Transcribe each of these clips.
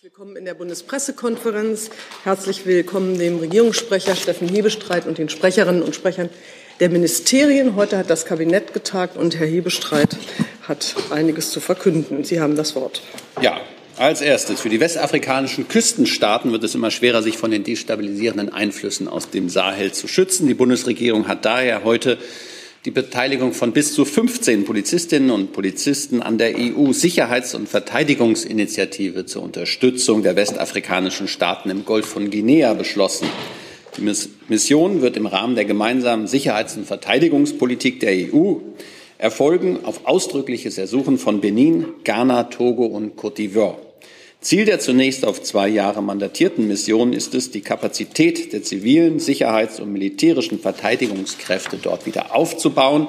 Willkommen in der Bundespressekonferenz. Herzlich willkommen dem Regierungssprecher Steffen Hebestreit und den Sprecherinnen und Sprechern der Ministerien. Heute hat das Kabinett getagt und Herr Hebestreit hat einiges zu verkünden. Sie haben das Wort. Ja, als erstes, für die westafrikanischen Küstenstaaten wird es immer schwerer, sich von den destabilisierenden Einflüssen aus dem Sahel zu schützen. Die Bundesregierung hat daher heute die Beteiligung von bis zu 15 Polizistinnen und Polizisten an der EU-Sicherheits- und Verteidigungsinitiative zur Unterstützung der westafrikanischen Staaten im Golf von Guinea beschlossen. Die Mission wird im Rahmen der gemeinsamen Sicherheits- und Verteidigungspolitik der EU erfolgen auf ausdrückliches Ersuchen von Benin, Ghana, Togo und Côte d'Ivoire. Ziel der zunächst auf zwei Jahre mandatierten Mission ist es, die Kapazität der zivilen, sicherheits- und militärischen Verteidigungskräfte dort wieder aufzubauen.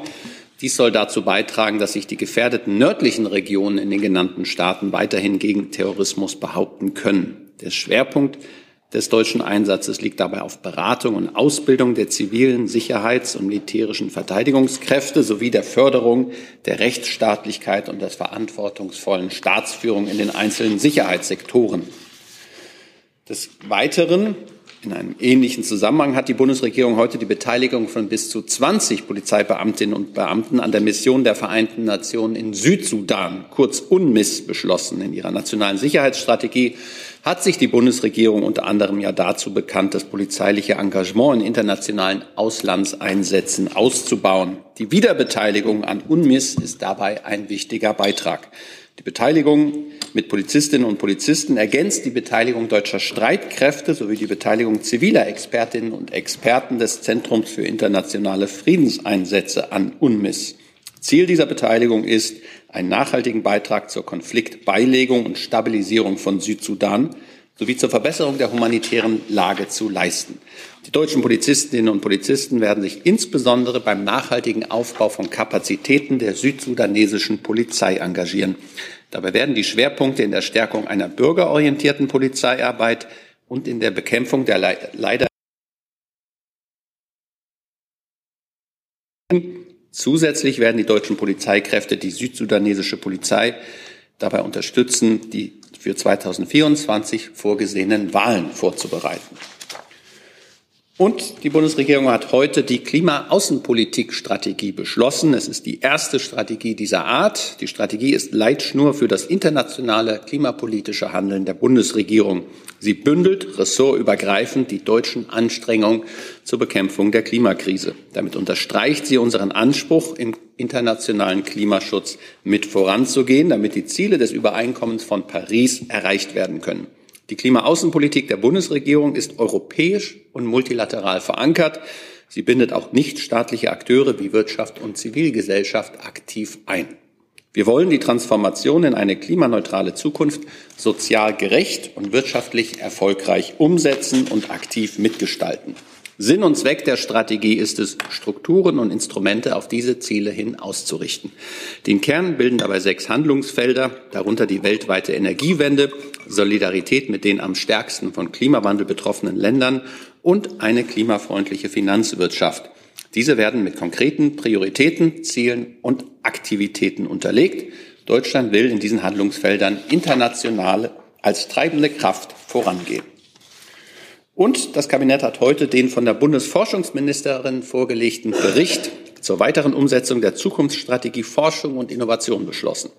Dies soll dazu beitragen, dass sich die gefährdeten nördlichen Regionen in den genannten Staaten weiterhin gegen Terrorismus behaupten können. Der Schwerpunkt des deutschen Einsatzes liegt dabei auf Beratung und Ausbildung der zivilen Sicherheits- und militärischen Verteidigungskräfte sowie der Förderung der Rechtsstaatlichkeit und der verantwortungsvollen Staatsführung in den einzelnen Sicherheitssektoren. Des Weiteren in einem ähnlichen Zusammenhang hat die Bundesregierung heute die Beteiligung von bis zu 20 Polizeibeamtinnen und Beamten an der Mission der Vereinten Nationen in Südsudan, kurz UNMISS, beschlossen. In ihrer nationalen Sicherheitsstrategie hat sich die Bundesregierung unter anderem ja dazu bekannt, das polizeiliche Engagement in internationalen Auslandseinsätzen auszubauen. Die Wiederbeteiligung an UNMISS ist dabei ein wichtiger Beitrag. Die Beteiligung mit Polizistinnen und Polizisten ergänzt die Beteiligung deutscher Streitkräfte sowie die Beteiligung ziviler Expertinnen und Experten des Zentrums für internationale Friedenseinsätze an UNMISS. Ziel dieser Beteiligung ist, einen nachhaltigen Beitrag zur Konfliktbeilegung und Stabilisierung von Südsudan sowie zur Verbesserung der humanitären Lage zu leisten. Die deutschen Polizistinnen und Polizisten werden sich insbesondere beim nachhaltigen Aufbau von Kapazitäten der südsudanesischen Polizei engagieren. Dabei werden die Schwerpunkte in der Stärkung einer bürgerorientierten Polizeiarbeit und in der Bekämpfung der leider Zusätzlich werden die deutschen Polizeikräfte die südsudanesische Polizei dabei unterstützen, die für 2024 vorgesehenen Wahlen vorzubereiten. Und die Bundesregierung hat heute die Klimaaußenpolitikstrategie beschlossen. Es ist die erste Strategie dieser Art. Die Strategie ist Leitschnur für das internationale klimapolitische Handeln der Bundesregierung. Sie bündelt ressortübergreifend die deutschen Anstrengungen zur Bekämpfung der Klimakrise. Damit unterstreicht sie unseren Anspruch, im internationalen Klimaschutz mit voranzugehen, damit die Ziele des Übereinkommens von Paris erreicht werden können. Die Klimaaußenpolitik der Bundesregierung ist europäisch und multilateral verankert. Sie bindet auch nichtstaatliche Akteure wie Wirtschaft und Zivilgesellschaft aktiv ein. Wir wollen die Transformation in eine klimaneutrale Zukunft sozial gerecht und wirtschaftlich erfolgreich umsetzen und aktiv mitgestalten. Sinn und Zweck der Strategie ist es, Strukturen und Instrumente auf diese Ziele hin auszurichten. Den Kern bilden dabei sechs Handlungsfelder, darunter die weltweite Energiewende, Solidarität mit den am stärksten von Klimawandel betroffenen Ländern und eine klimafreundliche Finanzwirtschaft. Diese werden mit konkreten Prioritäten, Zielen und Aktivitäten unterlegt. Deutschland will in diesen Handlungsfeldern international als treibende Kraft vorangehen. Und das Kabinett hat heute den von der Bundesforschungsministerin vorgelegten Bericht zur weiteren Umsetzung der Zukunftsstrategie Forschung und Innovation beschlossen.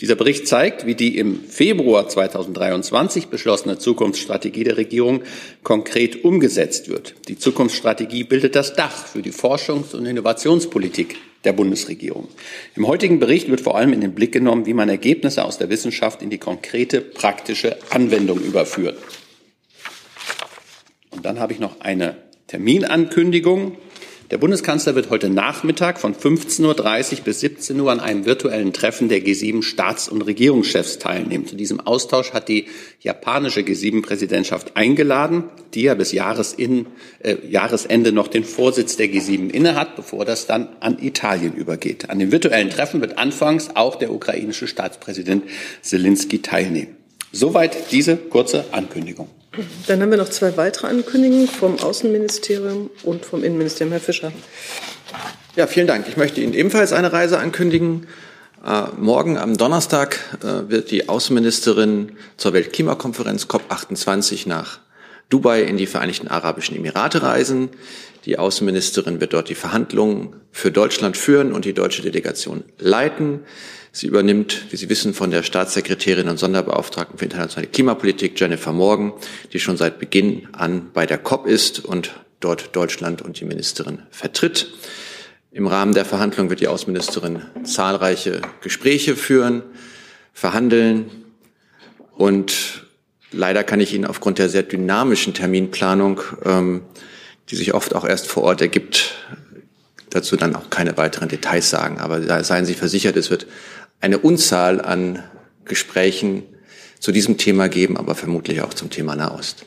Dieser Bericht zeigt, wie die im Februar 2023 beschlossene Zukunftsstrategie der Regierung konkret umgesetzt wird. Die Zukunftsstrategie bildet das Dach für die Forschungs- und Innovationspolitik der Bundesregierung. Im heutigen Bericht wird vor allem in den Blick genommen, wie man Ergebnisse aus der Wissenschaft in die konkrete praktische Anwendung überführt. Und dann habe ich noch eine Terminankündigung. Der Bundeskanzler wird heute Nachmittag von 15.30 Uhr bis 17 Uhr an einem virtuellen Treffen der G7 Staats- und Regierungschefs teilnehmen. Zu diesem Austausch hat die japanische G7-Präsidentschaft eingeladen, die ja bis Jahresin, äh, Jahresende noch den Vorsitz der G7 innehat, bevor das dann an Italien übergeht. An dem virtuellen Treffen wird anfangs auch der ukrainische Staatspräsident Zelensky teilnehmen. Soweit diese kurze Ankündigung. Dann haben wir noch zwei weitere Ankündigungen vom Außenministerium und vom Innenministerium. Herr Fischer. Ja, vielen Dank. Ich möchte Ihnen ebenfalls eine Reise ankündigen. Äh, morgen am Donnerstag äh, wird die Außenministerin zur Weltklimakonferenz COP28 nach Dubai in die Vereinigten Arabischen Emirate reisen. Die Außenministerin wird dort die Verhandlungen für Deutschland führen und die deutsche Delegation leiten. Sie übernimmt, wie Sie wissen, von der Staatssekretärin und Sonderbeauftragten für internationale Klimapolitik Jennifer Morgan, die schon seit Beginn an bei der COP ist und dort Deutschland und die Ministerin vertritt. Im Rahmen der Verhandlungen wird die Außenministerin zahlreiche Gespräche führen, verhandeln und leider kann ich Ihnen aufgrund der sehr dynamischen Terminplanung, ähm, die sich oft auch erst vor Ort ergibt, dazu dann auch keine weiteren Details sagen. Aber seien Sie versichert, es wird eine Unzahl an Gesprächen zu diesem Thema geben, aber vermutlich auch zum Thema Nahost.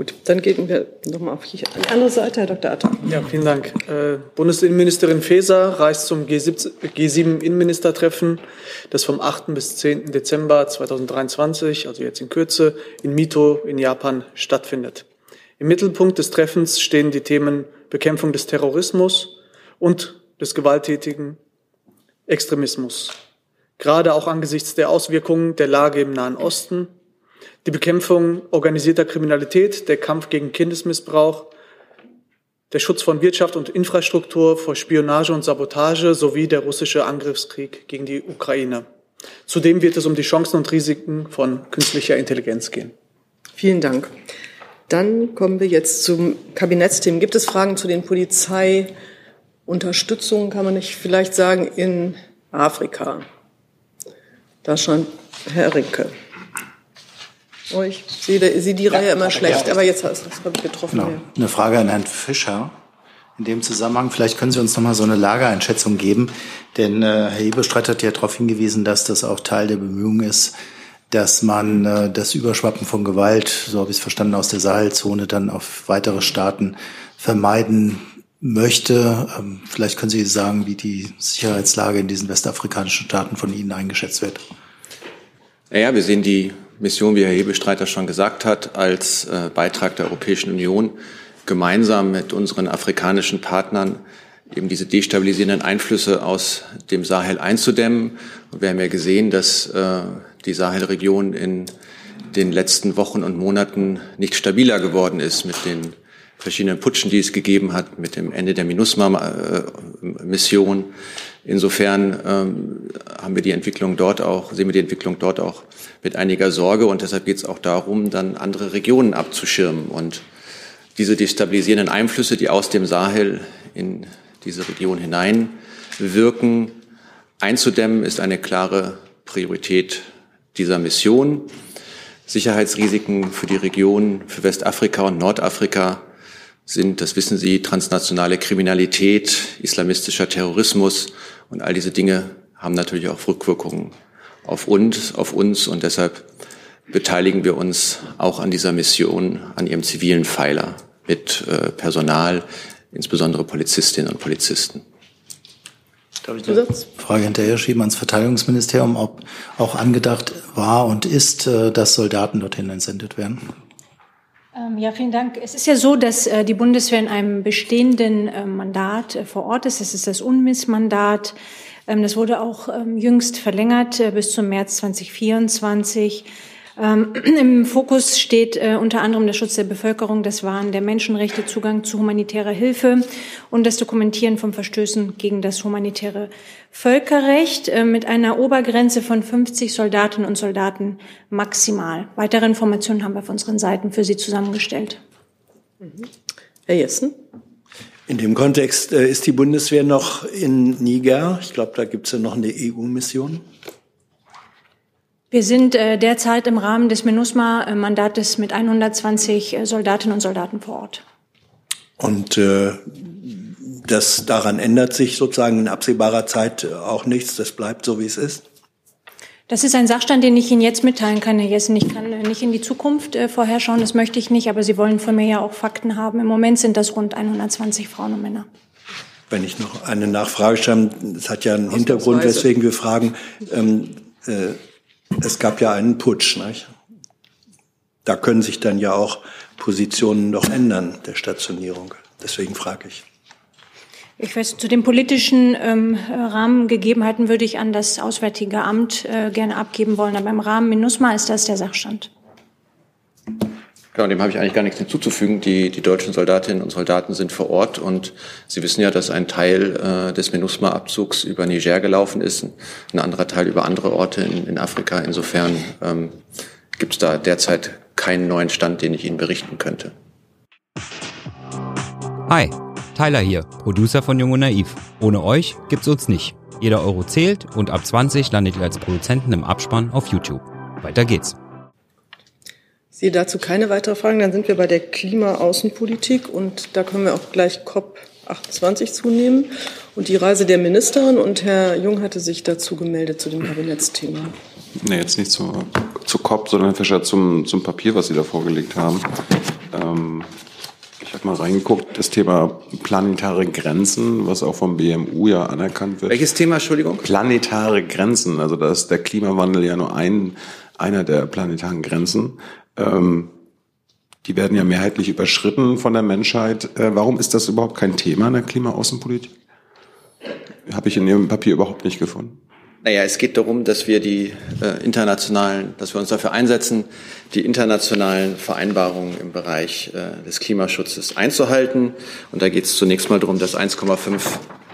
Gut, dann gehen wir nochmal auf die andere Seite, Herr Dr. Atta. Ja, vielen Dank. Äh, Bundesinnenministerin Faeser reist zum G7-Innenministertreffen, das vom 8. bis 10. Dezember 2023, also jetzt in Kürze, in Mito in Japan stattfindet. Im Mittelpunkt des Treffens stehen die Themen Bekämpfung des Terrorismus und des gewalttätigen Extremismus. Gerade auch angesichts der Auswirkungen der Lage im Nahen Osten, die Bekämpfung organisierter Kriminalität, der Kampf gegen Kindesmissbrauch, der Schutz von Wirtschaft und Infrastruktur vor Spionage und Sabotage sowie der russische Angriffskrieg gegen die Ukraine. Zudem wird es um die Chancen und Risiken von künstlicher Intelligenz gehen. Vielen Dank. Dann kommen wir jetzt zum Kabinettsthemen. Gibt es Fragen zu den Polizei- Unterstützung, kann man nicht vielleicht sagen, in Afrika. Da schon Herr Rinke. Oh, ich sehe, sehe die ja, Reihe immer schlecht, ja. aber jetzt hast du es getroffen. Genau. Ja. Eine Frage an Herrn Fischer. In dem Zusammenhang, vielleicht können Sie uns noch mal so eine Lageeinschätzung geben, denn äh, Herr Ebestreit hat ja darauf hingewiesen, dass das auch Teil der Bemühungen ist, dass man äh, das Überschwappen von Gewalt, so habe ich es verstanden, aus der Sahelzone dann auf weitere Staaten vermeiden möchte. Ähm, vielleicht können Sie sagen, wie die Sicherheitslage in diesen westafrikanischen Staaten von Ihnen eingeschätzt wird. Naja, wir sehen die Mission, wie Herr Hebelstreiter schon gesagt hat, als äh, Beitrag der Europäischen Union gemeinsam mit unseren afrikanischen Partnern eben diese destabilisierenden Einflüsse aus dem Sahel einzudämmen. Und wir haben ja gesehen, dass äh, die Sahelregion in den letzten Wochen und Monaten nicht stabiler geworden ist mit den verschiedenen Putschen, die es gegeben hat, mit dem Ende der MINUSMA-Mission. Insofern ähm, haben wir die Entwicklung dort auch, sehen wir die Entwicklung dort auch mit einiger Sorge und deshalb geht es auch darum, dann andere Regionen abzuschirmen und diese destabilisierenden Einflüsse, die aus dem Sahel in diese Region hinein wirken, einzudämmen, ist eine klare Priorität dieser Mission. Sicherheitsrisiken für die Region, für Westafrika und Nordafrika sind, das wissen Sie, transnationale Kriminalität, islamistischer Terrorismus und all diese Dinge haben natürlich auch Rückwirkungen auf uns, auf uns und deshalb beteiligen wir uns auch an dieser Mission, an ihrem zivilen Pfeiler mit äh, Personal, insbesondere Polizistinnen und Polizisten. Darf ich eine Frage hinterher schieben ans Verteidigungsministerium, ob auch angedacht war und ist, äh, dass Soldaten dorthin entsendet werden? Ähm, ja, vielen Dank. Es ist ja so, dass äh, die Bundeswehr in einem bestehenden äh, Mandat äh, vor Ort ist. Das ist das UNMISS-Mandat. Ähm, das wurde auch ähm, jüngst verlängert bis zum März 2024. Ähm, Im Fokus steht äh, unter anderem der Schutz der Bevölkerung, das Wahren der Menschenrechte, Zugang zu humanitärer Hilfe und das Dokumentieren von Verstößen gegen das humanitäre Völkerrecht äh, mit einer Obergrenze von 50 Soldatinnen und Soldaten maximal. Weitere Informationen haben wir auf unseren Seiten für Sie zusammengestellt. Mhm. Herr Jessen. In dem Kontext äh, ist die Bundeswehr noch in Niger. Ich glaube, da gibt es ja noch eine EU-Mission. Wir sind äh, derzeit im Rahmen des MINUSMA-Mandates mit 120 äh, Soldatinnen und Soldaten vor Ort. Und äh, das daran ändert sich sozusagen in absehbarer Zeit auch nichts. Das bleibt so, wie es ist. Das ist ein Sachstand, den ich Ihnen jetzt mitteilen kann, Herr Jessen. Ich kann äh, nicht in die Zukunft äh, vorherschauen, das möchte ich nicht, aber Sie wollen von mir ja auch Fakten haben. Im Moment sind das rund 120 Frauen und Männer. Wenn ich noch eine Nachfrage stelle, das hat ja einen Hintergrund, weswegen wir fragen. Ähm, äh, es gab ja einen Putsch. Nicht? Da können sich dann ja auch Positionen noch ändern der Stationierung. Deswegen frage ich. Ich weiß, zu den politischen ähm, Rahmengegebenheiten würde ich an das Auswärtige Amt äh, gerne abgeben wollen. Aber im Rahmen MINUSMA ist das der Sachstand. Genau, dem habe ich eigentlich gar nichts hinzuzufügen. Die, die deutschen Soldatinnen und Soldaten sind vor Ort und Sie wissen ja, dass ein Teil äh, des MINUSMA-Abzugs über Niger gelaufen ist, ein anderer Teil über andere Orte in, in Afrika. Insofern ähm, gibt es da derzeit keinen neuen Stand, den ich Ihnen berichten könnte. Hi. Tyler hier, Producer von Jung und Naiv. Ohne euch gibt's uns nicht. Jeder Euro zählt und ab 20 landet ihr als Produzenten im Abspann auf YouTube. Weiter geht's. Ich sehe dazu keine weiteren Fragen. Dann sind wir bei der Klimaaußenpolitik und da können wir auch gleich COP 28 zunehmen und die Reise der Ministerin. Und Herr Jung hatte sich dazu gemeldet zu dem Kabinettsthema. Nee, jetzt nicht zu, zu COP, sondern Herr Fischer zum, zum Papier, was Sie da vorgelegt haben. Ähm, ich habe mal reingeguckt, das Thema planetare Grenzen, was auch vom BMU ja anerkannt wird. Welches Thema, Entschuldigung? Planetare Grenzen, also da ist der Klimawandel ja nur ein, einer der planetaren Grenzen. Ähm, die werden ja mehrheitlich überschritten von der Menschheit. Äh, warum ist das überhaupt kein Thema in der Klimaaußenpolitik? Habe ich in Ihrem Papier überhaupt nicht gefunden. Naja, es geht darum, dass wir die äh, internationalen, dass wir uns dafür einsetzen, die internationalen Vereinbarungen im Bereich äh, des Klimaschutzes einzuhalten. Und da geht es zunächst mal darum, das 1,5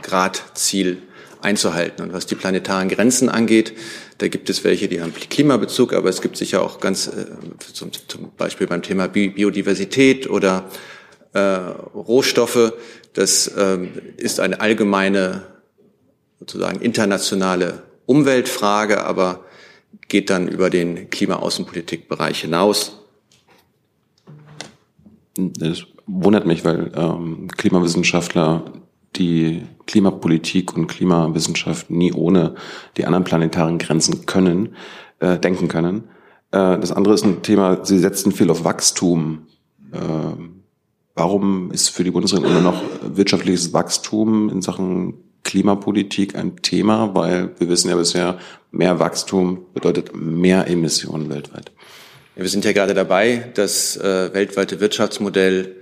Grad Ziel einzuhalten. Und was die planetaren Grenzen angeht, da gibt es welche, die haben Klimabezug, aber es gibt sicher auch ganz, äh, zum, Beispiel beim Thema Biodiversität oder äh, Rohstoffe, das äh, ist eine allgemeine sozusagen internationale Umweltfrage, aber geht dann über den Klimaaußenpolitikbereich hinaus. Das wundert mich, weil ähm, Klimawissenschaftler die Klimapolitik und Klimawissenschaft nie ohne die anderen planetaren Grenzen können, äh, denken können. Äh, das andere ist ein Thema, Sie setzen viel auf Wachstum. Äh, warum ist für die Bundesregierung immer noch wirtschaftliches Wachstum in Sachen Klimapolitik ein Thema, weil wir wissen ja bisher, mehr Wachstum bedeutet mehr Emissionen weltweit. Wir sind ja gerade dabei, das äh, weltweite Wirtschaftsmodell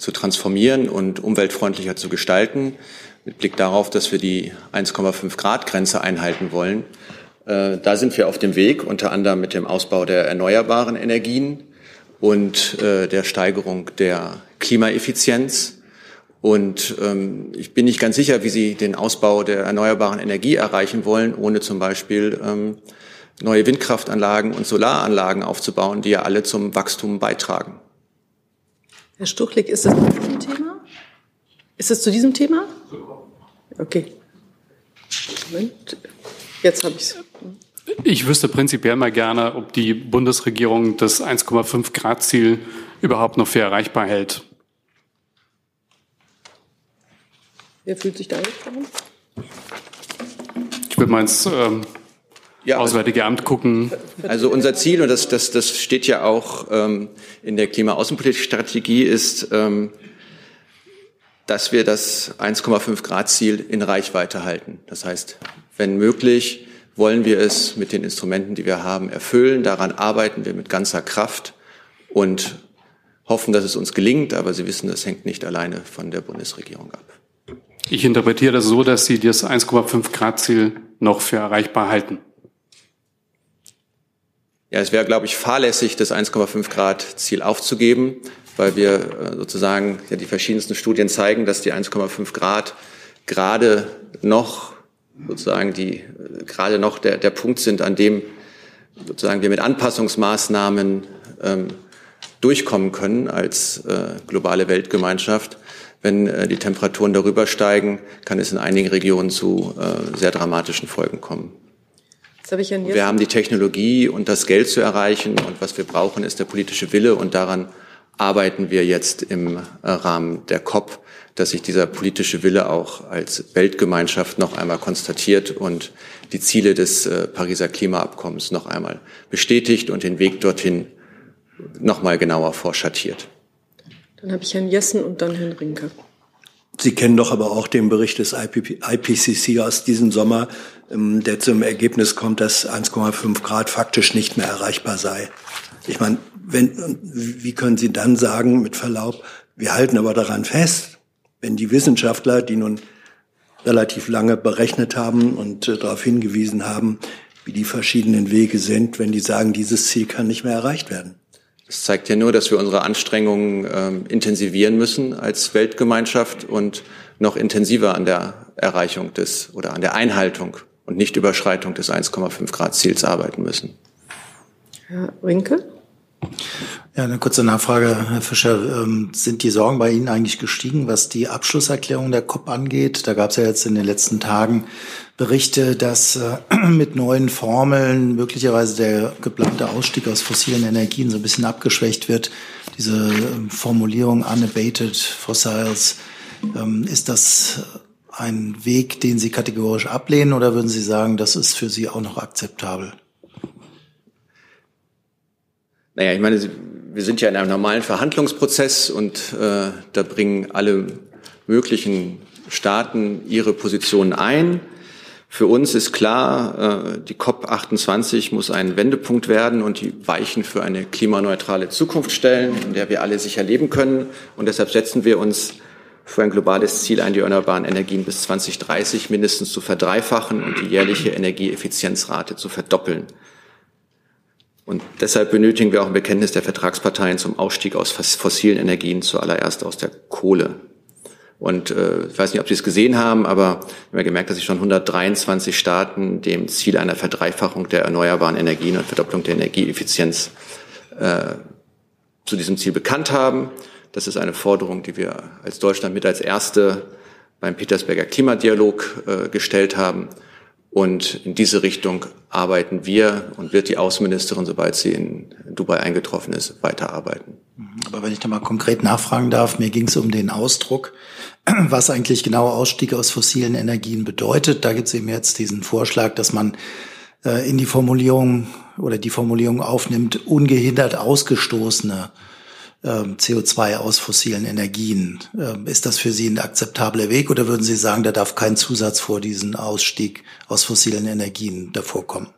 zu transformieren und umweltfreundlicher zu gestalten, mit Blick darauf, dass wir die 1,5 Grad Grenze einhalten wollen. Äh, da sind wir auf dem Weg, unter anderem mit dem Ausbau der erneuerbaren Energien und äh, der Steigerung der Klimaeffizienz. Und ähm, ich bin nicht ganz sicher, wie Sie den Ausbau der erneuerbaren Energie erreichen wollen, ohne zum Beispiel ähm, neue Windkraftanlagen und Solaranlagen aufzubauen, die ja alle zum Wachstum beitragen. Herr Stuchlik, ist das zu diesem Thema? Ist es zu diesem Thema? Okay. Moment. Jetzt habe ich es. Ich wüsste prinzipiell mal gerne, ob die Bundesregierung das 1,5 Grad Ziel überhaupt noch für erreichbar hält. Wer fühlt sich da angesprochen? Ich würde mal ins ähm, ja, Auswärtige Amt gucken. Also unser Ziel, und das, das, das steht ja auch ähm, in der klimaaußenpolitischen Strategie, ist, ähm, dass wir das 1,5 Grad Ziel in Reichweite halten. Das heißt, wenn möglich, wollen wir es mit den Instrumenten, die wir haben, erfüllen. Daran arbeiten wir mit ganzer Kraft und hoffen, dass es uns gelingt. Aber Sie wissen, das hängt nicht alleine von der Bundesregierung ab. Ich interpretiere das so, dass Sie das 1,5 Grad Ziel noch für erreichbar halten. Ja, es wäre, glaube ich, fahrlässig, das 1,5 Grad Ziel aufzugeben, weil wir äh, sozusagen ja die verschiedensten Studien zeigen, dass die 1,5 Grad gerade noch sozusagen die äh, gerade noch der, der Punkt sind, an dem sozusagen wir mit Anpassungsmaßnahmen ähm, durchkommen können als äh, globale Weltgemeinschaft. Wenn äh, die Temperaturen darüber steigen, kann es in einigen Regionen zu äh, sehr dramatischen Folgen kommen. Wir haben die Technologie und das Geld zu erreichen und was wir brauchen, ist der politische Wille und daran arbeiten wir jetzt im äh, Rahmen der COP, dass sich dieser politische Wille auch als Weltgemeinschaft noch einmal konstatiert und die Ziele des äh, Pariser Klimaabkommens noch einmal bestätigt und den Weg dorthin noch mal genauer vorschattiert. Dann habe ich Herrn Jessen und dann Herrn Rinke. Sie kennen doch aber auch den Bericht des IPCC aus diesem Sommer, ähm, der zum Ergebnis kommt, dass 1,5 Grad faktisch nicht mehr erreichbar sei. Ich meine, wenn, wie können Sie dann sagen, mit Verlaub, wir halten aber daran fest, wenn die Wissenschaftler, die nun relativ lange berechnet haben und äh, darauf hingewiesen haben, wie die verschiedenen Wege sind, wenn die sagen, dieses Ziel kann nicht mehr erreicht werden. Das zeigt ja nur, dass wir unsere Anstrengungen ähm, intensivieren müssen als Weltgemeinschaft und noch intensiver an der Erreichung des oder an der Einhaltung und nicht Überschreitung des 1,5 Grad Ziels arbeiten müssen. Herr Rinke? Ja, eine kurze Nachfrage, Herr Fischer. Ähm, sind die Sorgen bei Ihnen eigentlich gestiegen, was die Abschlusserklärung der COP angeht? Da gab es ja jetzt in den letzten Tagen Berichte, dass äh, mit neuen Formeln möglicherweise der geplante Ausstieg aus fossilen Energien so ein bisschen abgeschwächt wird. Diese ähm, Formulierung unabated fossils, ähm, ist das ein Weg, den Sie kategorisch ablehnen oder würden Sie sagen, das ist für Sie auch noch akzeptabel? Naja, ich meine, wir sind ja in einem normalen Verhandlungsprozess und äh, da bringen alle möglichen Staaten ihre Positionen ein. Für uns ist klar, äh, die COP28 muss ein Wendepunkt werden und die Weichen für eine klimaneutrale Zukunft stellen, in der wir alle sicher leben können. Und deshalb setzen wir uns für ein globales Ziel ein, die erneuerbaren Energien bis 2030 mindestens zu verdreifachen und die jährliche Energieeffizienzrate zu verdoppeln. Und deshalb benötigen wir auch ein Bekenntnis der Vertragsparteien zum Ausstieg aus fossilen Energien, zuallererst aus der Kohle. Und äh, ich weiß nicht, ob Sie es gesehen haben, aber wir haben gemerkt, dass sich schon 123 Staaten dem Ziel einer Verdreifachung der erneuerbaren Energien und Verdopplung der Energieeffizienz äh, zu diesem Ziel bekannt haben. Das ist eine Forderung, die wir als Deutschland mit als erste beim Petersberger Klimadialog äh, gestellt haben. Und in diese Richtung arbeiten wir und wird die Außenministerin, sobald sie in Dubai eingetroffen ist, weiterarbeiten. Aber wenn ich da mal konkret nachfragen darf, mir ging es um den Ausdruck, was eigentlich genau Ausstieg aus fossilen Energien bedeutet. Da gibt es eben jetzt diesen Vorschlag, dass man äh, in die Formulierung oder die Formulierung aufnimmt, ungehindert ausgestoßene ähm, CO2 aus fossilen Energien. Ähm, ist das für Sie ein akzeptabler Weg oder würden Sie sagen, da darf kein Zusatz vor diesen Ausstieg aus fossilen Energien davor kommen?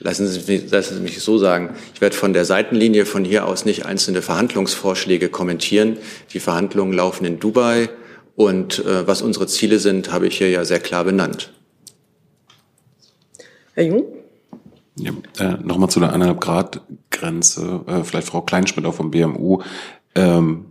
Lassen Sie, mich, lassen Sie mich so sagen. Ich werde von der Seitenlinie von hier aus nicht einzelne Verhandlungsvorschläge kommentieren. Die Verhandlungen laufen in Dubai und äh, was unsere Ziele sind, habe ich hier ja sehr klar benannt. Herr Jung? Ja, äh, Nochmal zu der 1,5 Grad Grenze, äh, vielleicht Frau Kleinschmidt auch vom BMU. Ähm,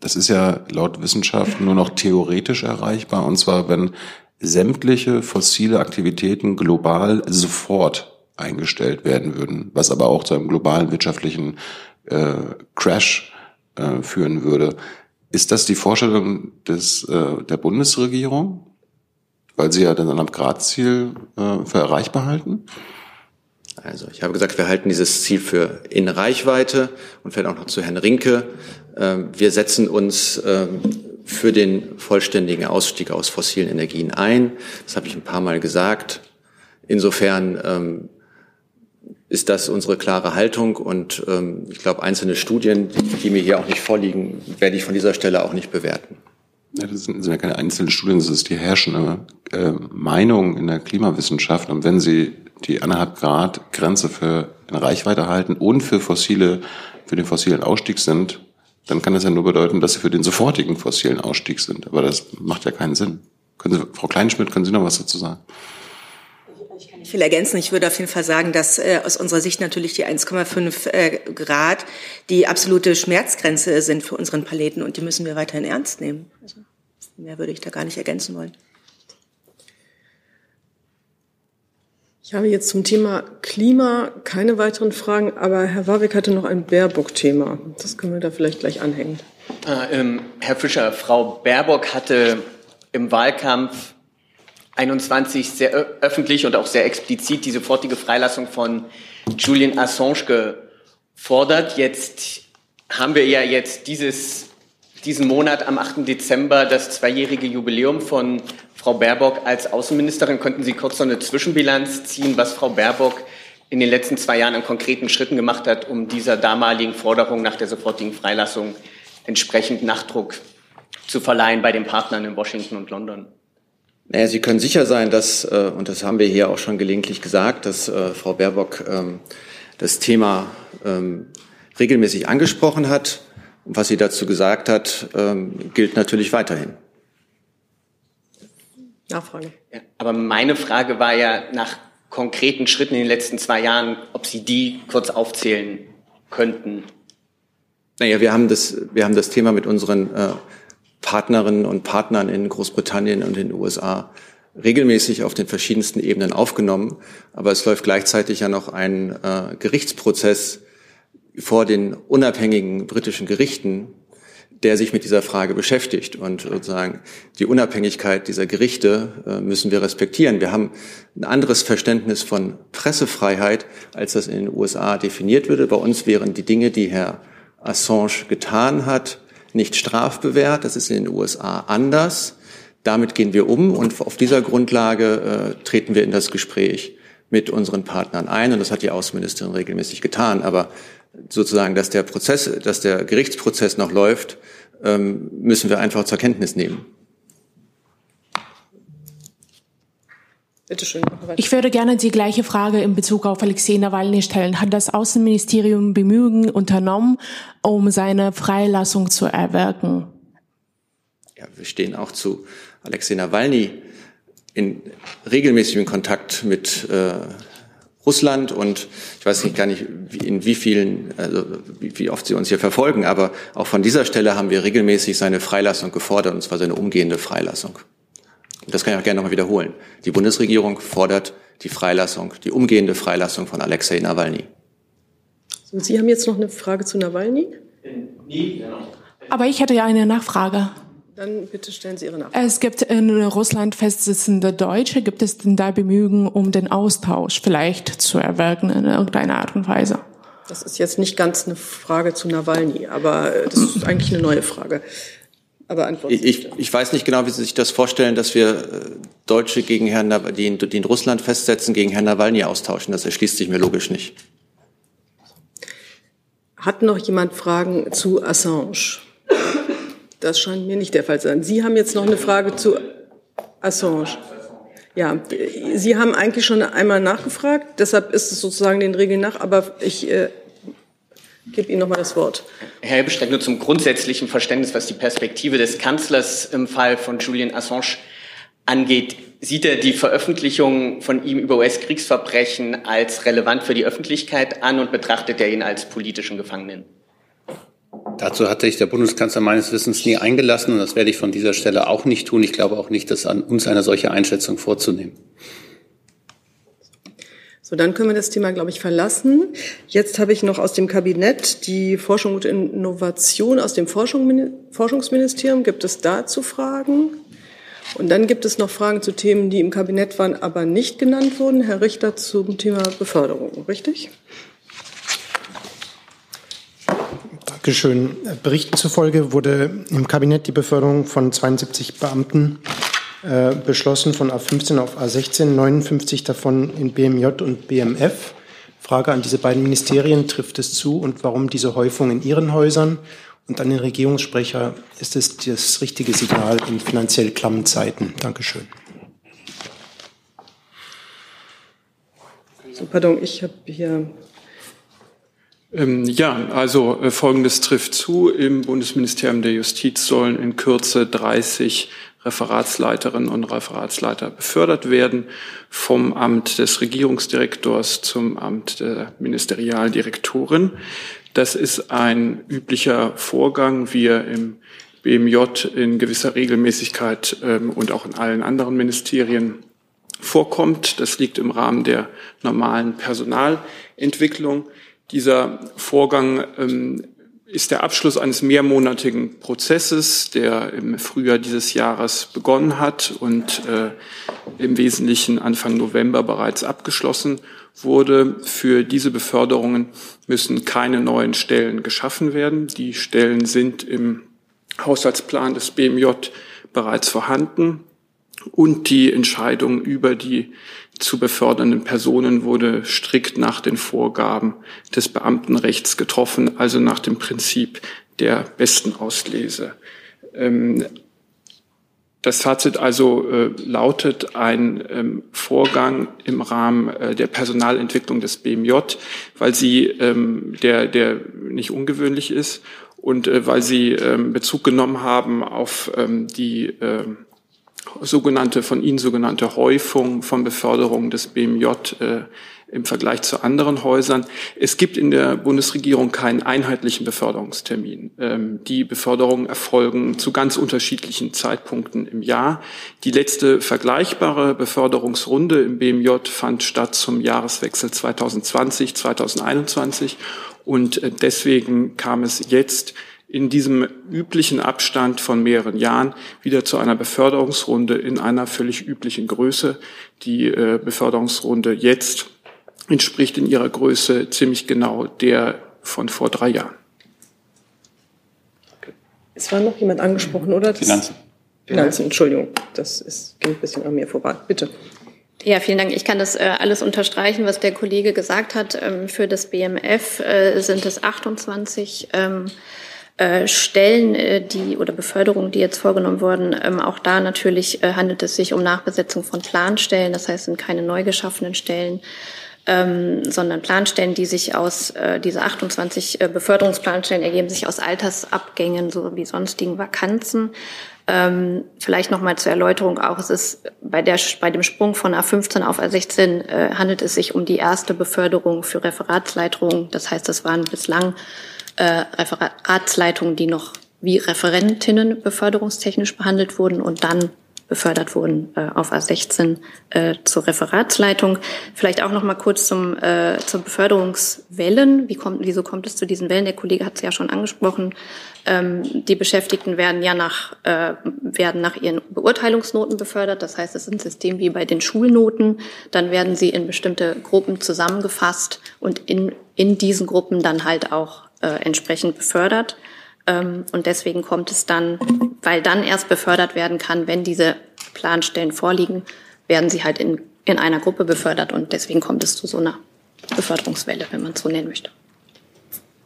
das ist ja laut Wissenschaft nur noch theoretisch erreichbar, und zwar wenn sämtliche fossile Aktivitäten global sofort eingestellt werden würden, was aber auch zu einem globalen wirtschaftlichen äh, Crash äh, führen würde. Ist das die Vorstellung des, äh, der Bundesregierung, weil sie ja dann am Gradziel äh, für erreichbar halten? Also ich habe gesagt, wir halten dieses Ziel für in Reichweite und vielleicht auch noch zu Herrn Rinke. Ähm, wir setzen uns ähm, für den vollständigen Ausstieg aus fossilen Energien ein. Das habe ich ein paar Mal gesagt. Insofern ähm, ist das unsere klare Haltung und ich glaube, einzelne Studien, die mir hier auch nicht vorliegen, werde ich von dieser Stelle auch nicht bewerten. Ja, das sind, ja keine einzelnen Studien, das ist die herrschende äh, Meinung in der Klimawissenschaft. Und wenn Sie die anderthalb Grad Grenze für in Reichweite halten und für fossile, für den fossilen Ausstieg sind, dann kann das ja nur bedeuten, dass sie für den sofortigen fossilen Ausstieg sind. Aber das macht ja keinen Sinn. Können Sie, Frau Kleinschmidt, können Sie noch was dazu sagen? Ich will ergänzen, ich würde auf jeden Fall sagen, dass äh, aus unserer Sicht natürlich die 1,5 äh, Grad die absolute Schmerzgrenze sind für unseren Planeten und die müssen wir weiterhin ernst nehmen. Also, mehr würde ich da gar nicht ergänzen wollen. Ich habe jetzt zum Thema Klima keine weiteren Fragen, aber Herr Warwick hatte noch ein Baerbock-Thema. Das können wir da vielleicht gleich anhängen. Äh, ähm, Herr Fischer, Frau Baerbock hatte im Wahlkampf 21 sehr öffentlich und auch sehr explizit die sofortige Freilassung von Julian Assange gefordert. Jetzt haben wir ja jetzt dieses, diesen Monat am 8. Dezember das zweijährige Jubiläum von Frau Baerbock als Außenministerin. Könnten Sie kurz so eine Zwischenbilanz ziehen, was Frau Baerbock in den letzten zwei Jahren an konkreten Schritten gemacht hat, um dieser damaligen Forderung nach der sofortigen Freilassung entsprechend Nachdruck zu verleihen bei den Partnern in Washington und London? Naja, Sie können sicher sein, dass, äh, und das haben wir hier auch schon gelegentlich gesagt, dass äh, Frau Baerbock ähm, das Thema ähm, regelmäßig angesprochen hat. Und was sie dazu gesagt hat, ähm, gilt natürlich weiterhin. Nachfrage. Ja, aber meine Frage war ja nach konkreten Schritten in den letzten zwei Jahren, ob Sie die kurz aufzählen könnten. Naja, wir haben das, wir haben das Thema mit unseren äh, Partnerinnen und Partnern in Großbritannien und in den USA regelmäßig auf den verschiedensten Ebenen aufgenommen. Aber es läuft gleichzeitig ja noch ein äh, Gerichtsprozess vor den unabhängigen britischen Gerichten, der sich mit dieser Frage beschäftigt. Und sozusagen die Unabhängigkeit dieser Gerichte äh, müssen wir respektieren. Wir haben ein anderes Verständnis von Pressefreiheit, als das in den USA definiert würde. Bei uns wären die Dinge, die Herr Assange getan hat, nicht strafbewehrt. Das ist in den USA anders. Damit gehen wir um und auf dieser Grundlage äh, treten wir in das Gespräch mit unseren Partnern ein. Und das hat die Außenministerin regelmäßig getan. Aber sozusagen, dass der Prozess, dass der Gerichtsprozess noch läuft, ähm, müssen wir einfach zur Kenntnis nehmen. Bitte schön. Ich würde gerne die gleiche Frage in Bezug auf Alexei Nawalny stellen. Hat das Außenministerium Bemühen unternommen, um seine Freilassung zu erwirken? Ja, wir stehen auch zu Alexei Nawalny in regelmäßigem Kontakt mit äh, Russland und ich weiß nicht gar nicht, in wie vielen, also wie, wie oft Sie uns hier verfolgen, aber auch von dieser Stelle haben wir regelmäßig seine Freilassung gefordert, und zwar seine umgehende Freilassung. Das kann ich auch gerne nochmal wiederholen. Die Bundesregierung fordert die Freilassung, die umgehende Freilassung von Alexei Nawalny. Sie haben jetzt noch eine Frage zu Nawalny? Nee. Aber ich hätte ja eine Nachfrage. Dann bitte stellen Sie Ihre Nachfrage. Es gibt in Russland festsitzende Deutsche. Gibt es denn da Bemühungen, um den Austausch vielleicht zu erwirken in irgendeiner Art und Weise? Das ist jetzt nicht ganz eine Frage zu Nawalny, aber das ist eigentlich eine neue Frage. Aber antworten ich, ich, ich weiß nicht genau, wie Sie sich das vorstellen, dass wir äh, Deutsche gegen Herrn, Nawalny, die in, die in Russland festsetzen, gegen Herrn Nawalny austauschen. Das erschließt sich mir logisch nicht. Hat noch jemand Fragen zu Assange? Das scheint mir nicht der Fall zu sein. Sie haben jetzt noch eine Frage zu Assange. Ja, Sie haben eigentlich schon einmal nachgefragt, deshalb ist es sozusagen den Regeln nach, aber ich äh, gebe Ihnen noch mal das Wort. Herr Helbestreck, nur zum grundsätzlichen Verständnis, was die Perspektive des Kanzlers im Fall von Julian Assange angeht. Sieht er die Veröffentlichung von ihm über US-Kriegsverbrechen als relevant für die Öffentlichkeit an und betrachtet er ihn als politischen Gefangenen? Dazu hatte ich der Bundeskanzler meines Wissens nie eingelassen und das werde ich von dieser Stelle auch nicht tun. Ich glaube auch nicht, dass an uns eine solche Einschätzung vorzunehmen. So, dann können wir das Thema, glaube ich, verlassen. Jetzt habe ich noch aus dem Kabinett die Forschung und Innovation aus dem Forschungsministerium. Gibt es dazu Fragen? Und dann gibt es noch Fragen zu Themen, die im Kabinett waren, aber nicht genannt wurden. Herr Richter zum Thema Beförderung, richtig? Dankeschön. Berichten zufolge wurde im Kabinett die Beförderung von 72 Beamten äh, beschlossen von A15 auf A16, 59 davon in BMJ und BMF. Frage an diese beiden Ministerien, trifft es zu und warum diese Häufung in Ihren Häusern? Und an den Regierungssprecher, ist es das richtige Signal in finanziell klammen Zeiten? Dankeschön. So, pardon, ich habe hier ähm, ja, also äh, Folgendes trifft zu. Im Bundesministerium der Justiz sollen in Kürze 30 Referatsleiterinnen und Referatsleiter befördert werden, vom Amt des Regierungsdirektors zum Amt der Ministerialdirektorin. Das ist ein üblicher Vorgang, wie er im BMJ in gewisser Regelmäßigkeit ähm, und auch in allen anderen Ministerien vorkommt. Das liegt im Rahmen der normalen Personalentwicklung. Dieser Vorgang ähm, ist der Abschluss eines mehrmonatigen Prozesses, der im Frühjahr dieses Jahres begonnen hat und äh, im Wesentlichen Anfang November bereits abgeschlossen wurde. Für diese Beförderungen müssen keine neuen Stellen geschaffen werden. Die Stellen sind im Haushaltsplan des BMJ bereits vorhanden und die Entscheidung über die zu befördernden Personen wurde strikt nach den Vorgaben des Beamtenrechts getroffen, also nach dem Prinzip der besten Auslese. Ähm, das Fazit also äh, lautet ein ähm, Vorgang im Rahmen äh, der Personalentwicklung des BMJ, weil sie ähm, der der nicht ungewöhnlich ist und äh, weil sie ähm, Bezug genommen haben auf ähm, die äh, sogenannte, von Ihnen sogenannte Häufung von Beförderungen des BMJ äh, im Vergleich zu anderen Häusern. Es gibt in der Bundesregierung keinen einheitlichen Beförderungstermin. Ähm, die Beförderungen erfolgen zu ganz unterschiedlichen Zeitpunkten im Jahr. Die letzte vergleichbare Beförderungsrunde im BMJ fand statt zum Jahreswechsel 2020, 2021 und äh, deswegen kam es jetzt in diesem üblichen Abstand von mehreren Jahren wieder zu einer Beförderungsrunde in einer völlig üblichen Größe. Die äh, Beförderungsrunde jetzt entspricht in ihrer Größe ziemlich genau der von vor drei Jahren. Es war noch jemand angesprochen, oder? Das Finanzen. Finanzen, Entschuldigung. Das ist, ging ein bisschen an mir vorbei. Bitte. Ja, vielen Dank. Ich kann das äh, alles unterstreichen, was der Kollege gesagt hat. Ähm, für das BMF äh, sind es 28 ähm, äh, Stellen, äh, die oder Beförderungen, die jetzt vorgenommen wurden, ähm, auch da natürlich äh, handelt es sich um Nachbesetzung von Planstellen. Das heißt, es sind keine neu geschaffenen Stellen, ähm, sondern Planstellen, die sich aus äh, diese 28 äh, Beförderungsplanstellen ergeben sich aus Altersabgängen sowie sonstigen Vakanzen. Ähm, vielleicht noch mal zur Erläuterung auch, es ist bei, der, bei dem Sprung von A15 auf A16 äh, handelt es sich um die erste Beförderung für Referatsleitungen. Das heißt, das waren bislang äh, Referatsleitungen, die noch wie Referentinnen beförderungstechnisch behandelt wurden und dann befördert wurden äh, auf A16 äh, zur Referatsleitung. Vielleicht auch noch mal kurz zum äh, zur Beförderungswellen. Wie kommt, wieso kommt es zu diesen Wellen? Der Kollege hat es ja schon angesprochen. Ähm, die Beschäftigten werden ja nach äh, werden nach ihren Beurteilungsnoten befördert. Das heißt, es ist ein System wie bei den Schulnoten. Dann werden sie in bestimmte Gruppen zusammengefasst und in in diesen Gruppen dann halt auch äh, entsprechend befördert. Ähm, und deswegen kommt es dann, weil dann erst befördert werden kann, wenn diese Planstellen vorliegen, werden sie halt in, in einer Gruppe befördert und deswegen kommt es zu so einer Beförderungswelle, wenn man es so nennen möchte.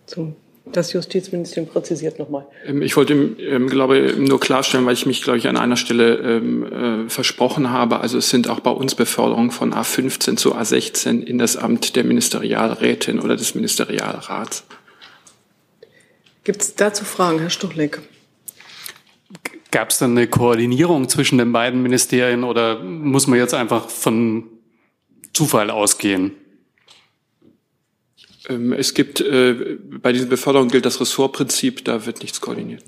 So, das Justizministerium präzisiert nochmal. Ähm, ich wollte, ähm, glaube nur klarstellen, weil ich mich, glaube ich, an einer Stelle ähm, äh, versprochen habe. Also es sind auch bei uns Beförderungen von A15 zu A16 in das Amt der Ministerialrätin oder des Ministerialrats. Gibt es dazu Fragen, Herr Stuchlik? Gab es dann eine Koordinierung zwischen den beiden Ministerien oder muss man jetzt einfach von Zufall ausgehen? Ähm, es gibt, äh, bei diesen Beförderungen gilt das Ressortprinzip, da wird nichts koordiniert.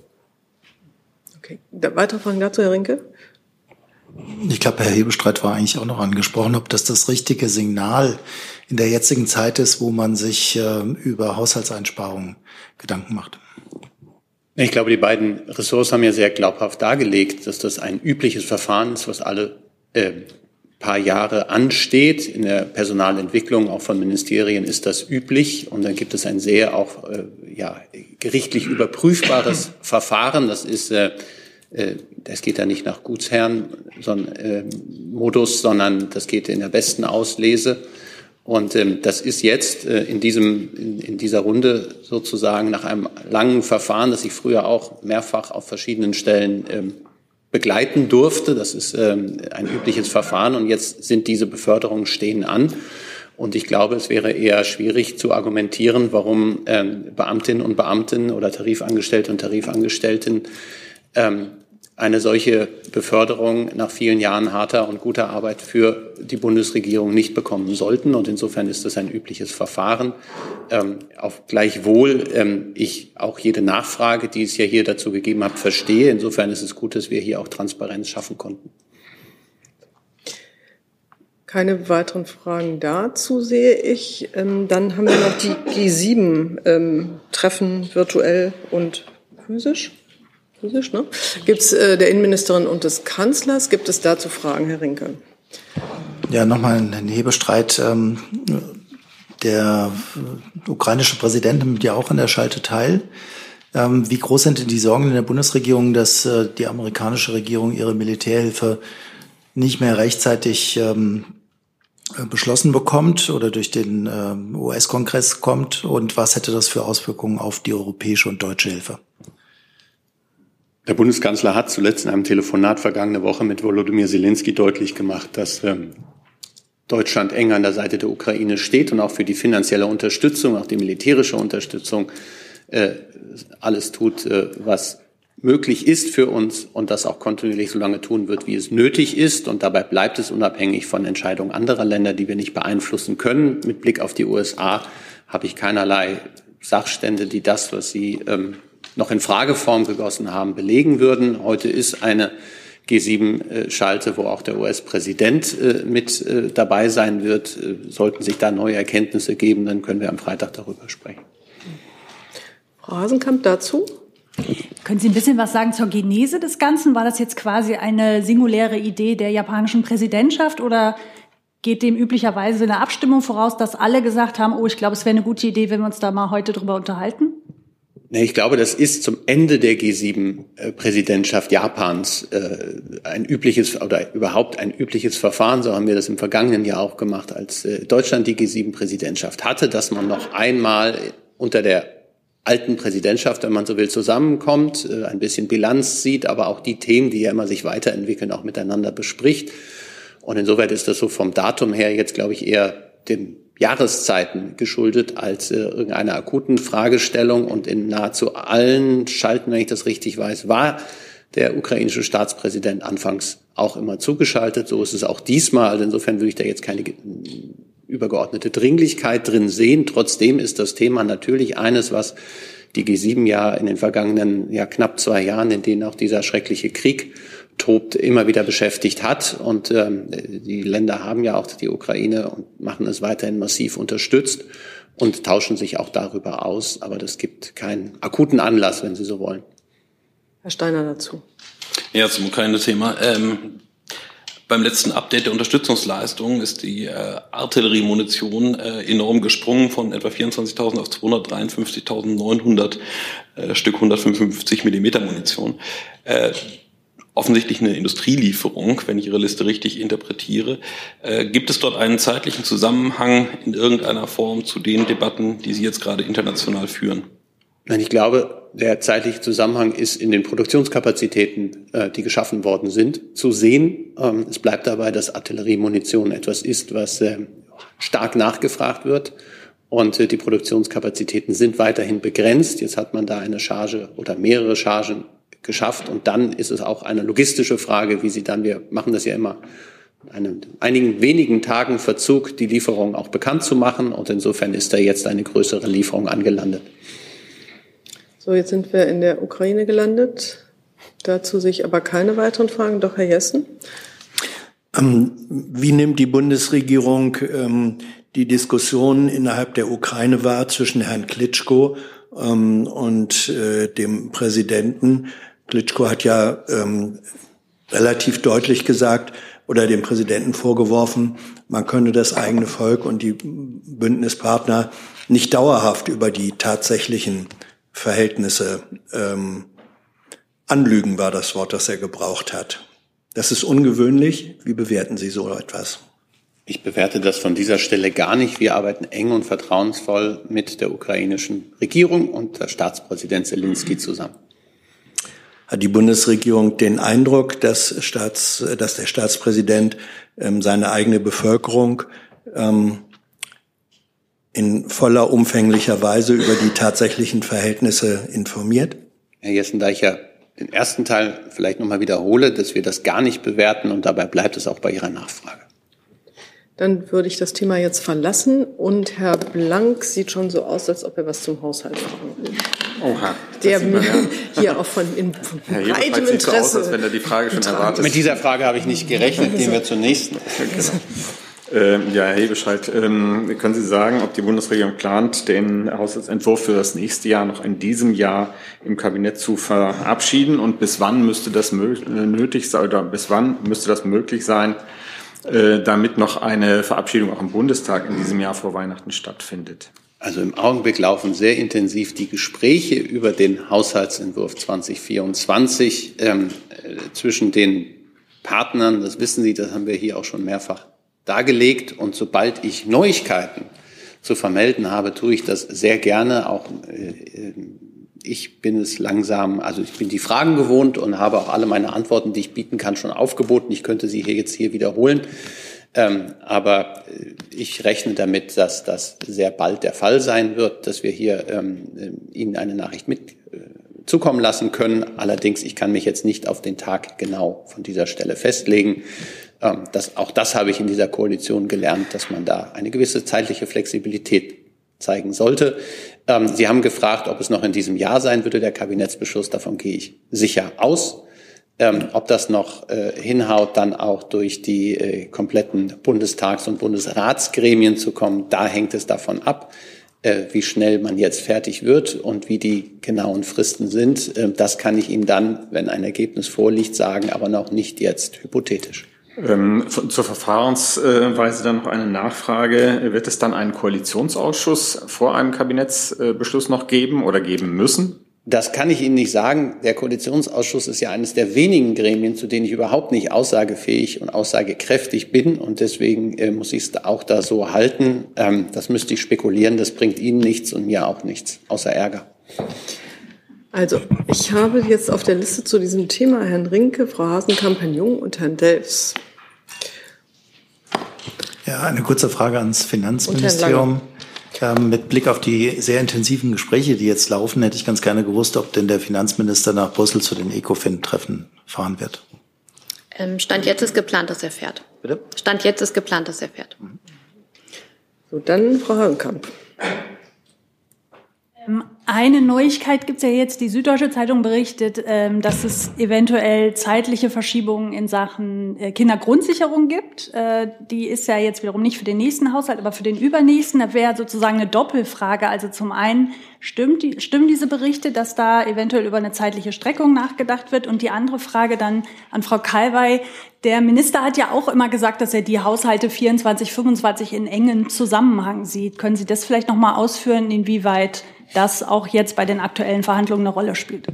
Okay. Weitere Fragen dazu, Herr Rinke? Ich glaube, Herr Hebestreit war eigentlich auch noch angesprochen, ob das das richtige Signal in der jetzigen Zeit ist, wo man sich äh, über Haushaltseinsparungen Gedanken macht. Ich glaube, die beiden Ressorts haben ja sehr glaubhaft dargelegt, dass das ein übliches Verfahren ist, was alle äh, paar Jahre ansteht. In der Personalentwicklung auch von Ministerien ist das üblich. Und dann gibt es ein sehr auch äh, ja, gerichtlich überprüfbares Verfahren. Das ist äh, äh, das geht ja nicht nach Gutsherren sondern, äh, Modus, sondern das geht in der besten Auslese. Und ähm, das ist jetzt äh, in, diesem, in, in dieser Runde sozusagen nach einem langen Verfahren, das ich früher auch mehrfach auf verschiedenen Stellen ähm, begleiten durfte. Das ist ähm, ein übliches Verfahren und jetzt sind diese Beförderungen stehen an. Und ich glaube, es wäre eher schwierig zu argumentieren, warum ähm, Beamtinnen und Beamten oder Tarifangestellte und Tarifangestellten ähm, eine solche Beförderung nach vielen Jahren harter und guter Arbeit für die Bundesregierung nicht bekommen sollten. Und insofern ist das ein übliches Verfahren. Ähm, auf gleichwohl ähm, ich auch jede Nachfrage, die es ja hier dazu gegeben hat, verstehe. Insofern ist es gut, dass wir hier auch Transparenz schaffen konnten. Keine weiteren Fragen dazu sehe ich. Ähm, dann haben wir noch die G7-Treffen ähm, virtuell und physisch physisch, ne? Gibt es äh, der Innenministerin und des Kanzlers, gibt es dazu Fragen, Herr Rinke? Ja, nochmal ein Hebestreit. Ähm, der ukrainische Präsident nimmt ja auch an der Schalte teil. Ähm, wie groß sind denn die Sorgen in der Bundesregierung, dass äh, die amerikanische Regierung ihre Militärhilfe nicht mehr rechtzeitig ähm, beschlossen bekommt oder durch den ähm, US-Kongress kommt? Und was hätte das für Auswirkungen auf die europäische und deutsche Hilfe? Der Bundeskanzler hat zuletzt in einem Telefonat vergangene Woche mit Volodymyr Zelensky deutlich gemacht, dass ähm, Deutschland eng an der Seite der Ukraine steht und auch für die finanzielle Unterstützung, auch die militärische Unterstützung äh, alles tut, äh, was möglich ist für uns und das auch kontinuierlich so lange tun wird, wie es nötig ist. Und dabei bleibt es unabhängig von Entscheidungen anderer Länder, die wir nicht beeinflussen können. Mit Blick auf die USA habe ich keinerlei Sachstände, die das, was Sie ähm, noch in Frageform gegossen haben, belegen würden. Heute ist eine G7-Schalte, wo auch der US-Präsident äh, mit äh, dabei sein wird. Äh, sollten sich da neue Erkenntnisse geben, dann können wir am Freitag darüber sprechen. Frau Hasenkamp dazu? Können Sie ein bisschen was sagen zur Genese des Ganzen? War das jetzt quasi eine singuläre Idee der japanischen Präsidentschaft oder geht dem üblicherweise eine Abstimmung voraus, dass alle gesagt haben, oh, ich glaube, es wäre eine gute Idee, wenn wir uns da mal heute drüber unterhalten? Ich glaube, das ist zum Ende der G7-Präsidentschaft Japans äh, ein übliches oder überhaupt ein übliches Verfahren. So haben wir das im vergangenen Jahr auch gemacht, als äh, Deutschland die G7-Präsidentschaft hatte, dass man noch einmal unter der alten Präsidentschaft, wenn man so will, zusammenkommt, äh, ein bisschen Bilanz sieht, aber auch die Themen, die ja immer sich weiterentwickeln, auch miteinander bespricht. Und insoweit ist das so vom Datum her jetzt, glaube ich, eher dem Jahreszeiten geschuldet als äh, irgendeiner akuten Fragestellung. Und in nahezu allen Schalten, wenn ich das richtig weiß, war der ukrainische Staatspräsident anfangs auch immer zugeschaltet. So ist es auch diesmal. Also insofern würde ich da jetzt keine übergeordnete Dringlichkeit drin sehen. Trotzdem ist das Thema natürlich eines, was die G7 ja in den vergangenen ja, knapp zwei Jahren, in denen auch dieser schreckliche Krieg tobt, immer wieder beschäftigt hat. Und ähm, die Länder haben ja auch die Ukraine und machen es weiterhin massiv unterstützt und tauschen sich auch darüber aus. Aber das gibt keinen akuten Anlass, wenn Sie so wollen. Herr Steiner dazu. Ja, zum Ukraine-Thema. Ähm, beim letzten Update der Unterstützungsleistungen ist die äh, Artilleriemunition äh, enorm gesprungen von etwa 24.000 auf 253.900 äh, Stück 155 Millimeter Munition. Äh, offensichtlich eine Industrielieferung, wenn ich Ihre Liste richtig interpretiere. Äh, gibt es dort einen zeitlichen Zusammenhang in irgendeiner Form zu den Debatten, die Sie jetzt gerade international führen? Nein, ich glaube, der zeitliche Zusammenhang ist in den Produktionskapazitäten, äh, die geschaffen worden sind, zu sehen. Ähm, es bleibt dabei, dass Artilleriemunition etwas ist, was äh, stark nachgefragt wird. Und äh, die Produktionskapazitäten sind weiterhin begrenzt. Jetzt hat man da eine Charge oder mehrere Chargen geschafft. Und dann ist es auch eine logistische Frage, wie sie dann, wir machen das ja immer, einen, einigen wenigen Tagen Verzug die Lieferung auch bekannt zu machen. Und insofern ist da jetzt eine größere Lieferung angelandet. So, jetzt sind wir in der Ukraine gelandet. Dazu sich aber keine weiteren Fragen. Doch, Herr Jessen. Ähm, wie nimmt die Bundesregierung ähm, die Diskussion innerhalb der Ukraine wahr zwischen Herrn Klitschko ähm, und äh, dem Präsidenten? Klitschko hat ja ähm, relativ deutlich gesagt oder dem Präsidenten vorgeworfen, man könne das eigene Volk und die Bündnispartner nicht dauerhaft über die tatsächlichen Verhältnisse ähm, anlügen, war das Wort, das er gebraucht hat. Das ist ungewöhnlich. Wie bewerten Sie so etwas? Ich bewerte das von dieser Stelle gar nicht. Wir arbeiten eng und vertrauensvoll mit der ukrainischen Regierung und der Staatspräsident Zelensky zusammen. Hat die Bundesregierung den Eindruck, dass, Staats, dass der Staatspräsident ähm, seine eigene Bevölkerung ähm, in voller umfänglicher Weise über die tatsächlichen Verhältnisse informiert? Herr Jessen, da ich ja den ersten Teil vielleicht nochmal wiederhole, dass wir das gar nicht bewerten und dabei bleibt es auch bei Ihrer Nachfrage. Dann würde ich das Thema jetzt verlassen und Herr Blank sieht schon so aus, als ob er was zum Haushalt fragen will. Oha. Der mir hier auch von, in, von breitem Interesse. So aus, als wenn er die Frage schon erwartet. Mit dieser Frage habe ich nicht gerechnet. Gehen wir zur nächsten. genau. Ähm, ja, Herr Hebescheit, ähm, können Sie sagen, ob die Bundesregierung plant, den Haushaltsentwurf für das nächste Jahr noch in diesem Jahr im Kabinett zu verabschieden? Und bis wann müsste das nötig sein oder bis wann müsste das möglich sein, äh, damit noch eine Verabschiedung auch im Bundestag in diesem Jahr vor Weihnachten stattfindet? Also im Augenblick laufen sehr intensiv die Gespräche über den Haushaltsentwurf 2024 ähm, äh, zwischen den Partnern. Das wissen Sie, das haben wir hier auch schon mehrfach dargelegt und sobald ich Neuigkeiten zu vermelden habe, tue ich das sehr gerne. Auch äh, ich bin es langsam, also ich bin die Fragen gewohnt und habe auch alle meine Antworten, die ich bieten kann, schon aufgeboten. Ich könnte sie hier jetzt hier wiederholen. Ähm, aber äh, ich rechne damit, dass das sehr bald der Fall sein wird, dass wir hier ähm, Ihnen eine Nachricht mit zukommen lassen können. Allerdings, ich kann mich jetzt nicht auf den Tag genau von dieser Stelle festlegen. Ähm, das, auch das habe ich in dieser Koalition gelernt, dass man da eine gewisse zeitliche Flexibilität zeigen sollte. Ähm, Sie haben gefragt, ob es noch in diesem Jahr sein würde, der Kabinettsbeschluss. Davon gehe ich sicher aus. Ähm, ob das noch äh, hinhaut, dann auch durch die äh, kompletten Bundestags- und Bundesratsgremien zu kommen, da hängt es davon ab, äh, wie schnell man jetzt fertig wird und wie die genauen Fristen sind. Äh, das kann ich Ihnen dann, wenn ein Ergebnis vorliegt, sagen, aber noch nicht jetzt hypothetisch. Ähm, zur Verfahrensweise dann noch eine Nachfrage. Wird es dann einen Koalitionsausschuss vor einem Kabinettsbeschluss noch geben oder geben müssen? Das kann ich Ihnen nicht sagen. Der Koalitionsausschuss ist ja eines der wenigen Gremien, zu denen ich überhaupt nicht aussagefähig und aussagekräftig bin. Und deswegen äh, muss ich es auch da so halten. Ähm, das müsste ich spekulieren. Das bringt Ihnen nichts und mir auch nichts, außer Ärger. Also, ich habe jetzt auf der Liste zu diesem Thema Herrn Rinke, Frau Hasenkamp-Jung und Herrn Delfs. Ja, eine kurze Frage ans Finanzministerium. Ähm, mit Blick auf die sehr intensiven Gespräche, die jetzt laufen, hätte ich ganz gerne gewusst, ob denn der Finanzminister nach Brüssel zu den ECOFIN-Treffen fahren wird. Ähm, Stand jetzt ist geplant, dass er fährt. Bitte? Stand jetzt ist geplant, dass er fährt. So, dann Frau Hagenkamp. Ähm, eine Neuigkeit gibt es ja jetzt. Die Süddeutsche Zeitung berichtet, ähm, dass es eventuell zeitliche Verschiebungen in Sachen äh, Kindergrundsicherung gibt. Äh, die ist ja jetzt wiederum nicht für den nächsten Haushalt, aber für den übernächsten. Da wäre sozusagen eine Doppelfrage. Also zum einen, stimmt die, stimmen diese Berichte, dass da eventuell über eine zeitliche Streckung nachgedacht wird? Und die andere Frage dann an Frau Kalwey. Der Minister hat ja auch immer gesagt, dass er die Haushalte 24, 25 in engen Zusammenhang sieht. Können Sie das vielleicht noch mal ausführen, inwieweit das auch jetzt bei den aktuellen Verhandlungen eine Rolle spielt.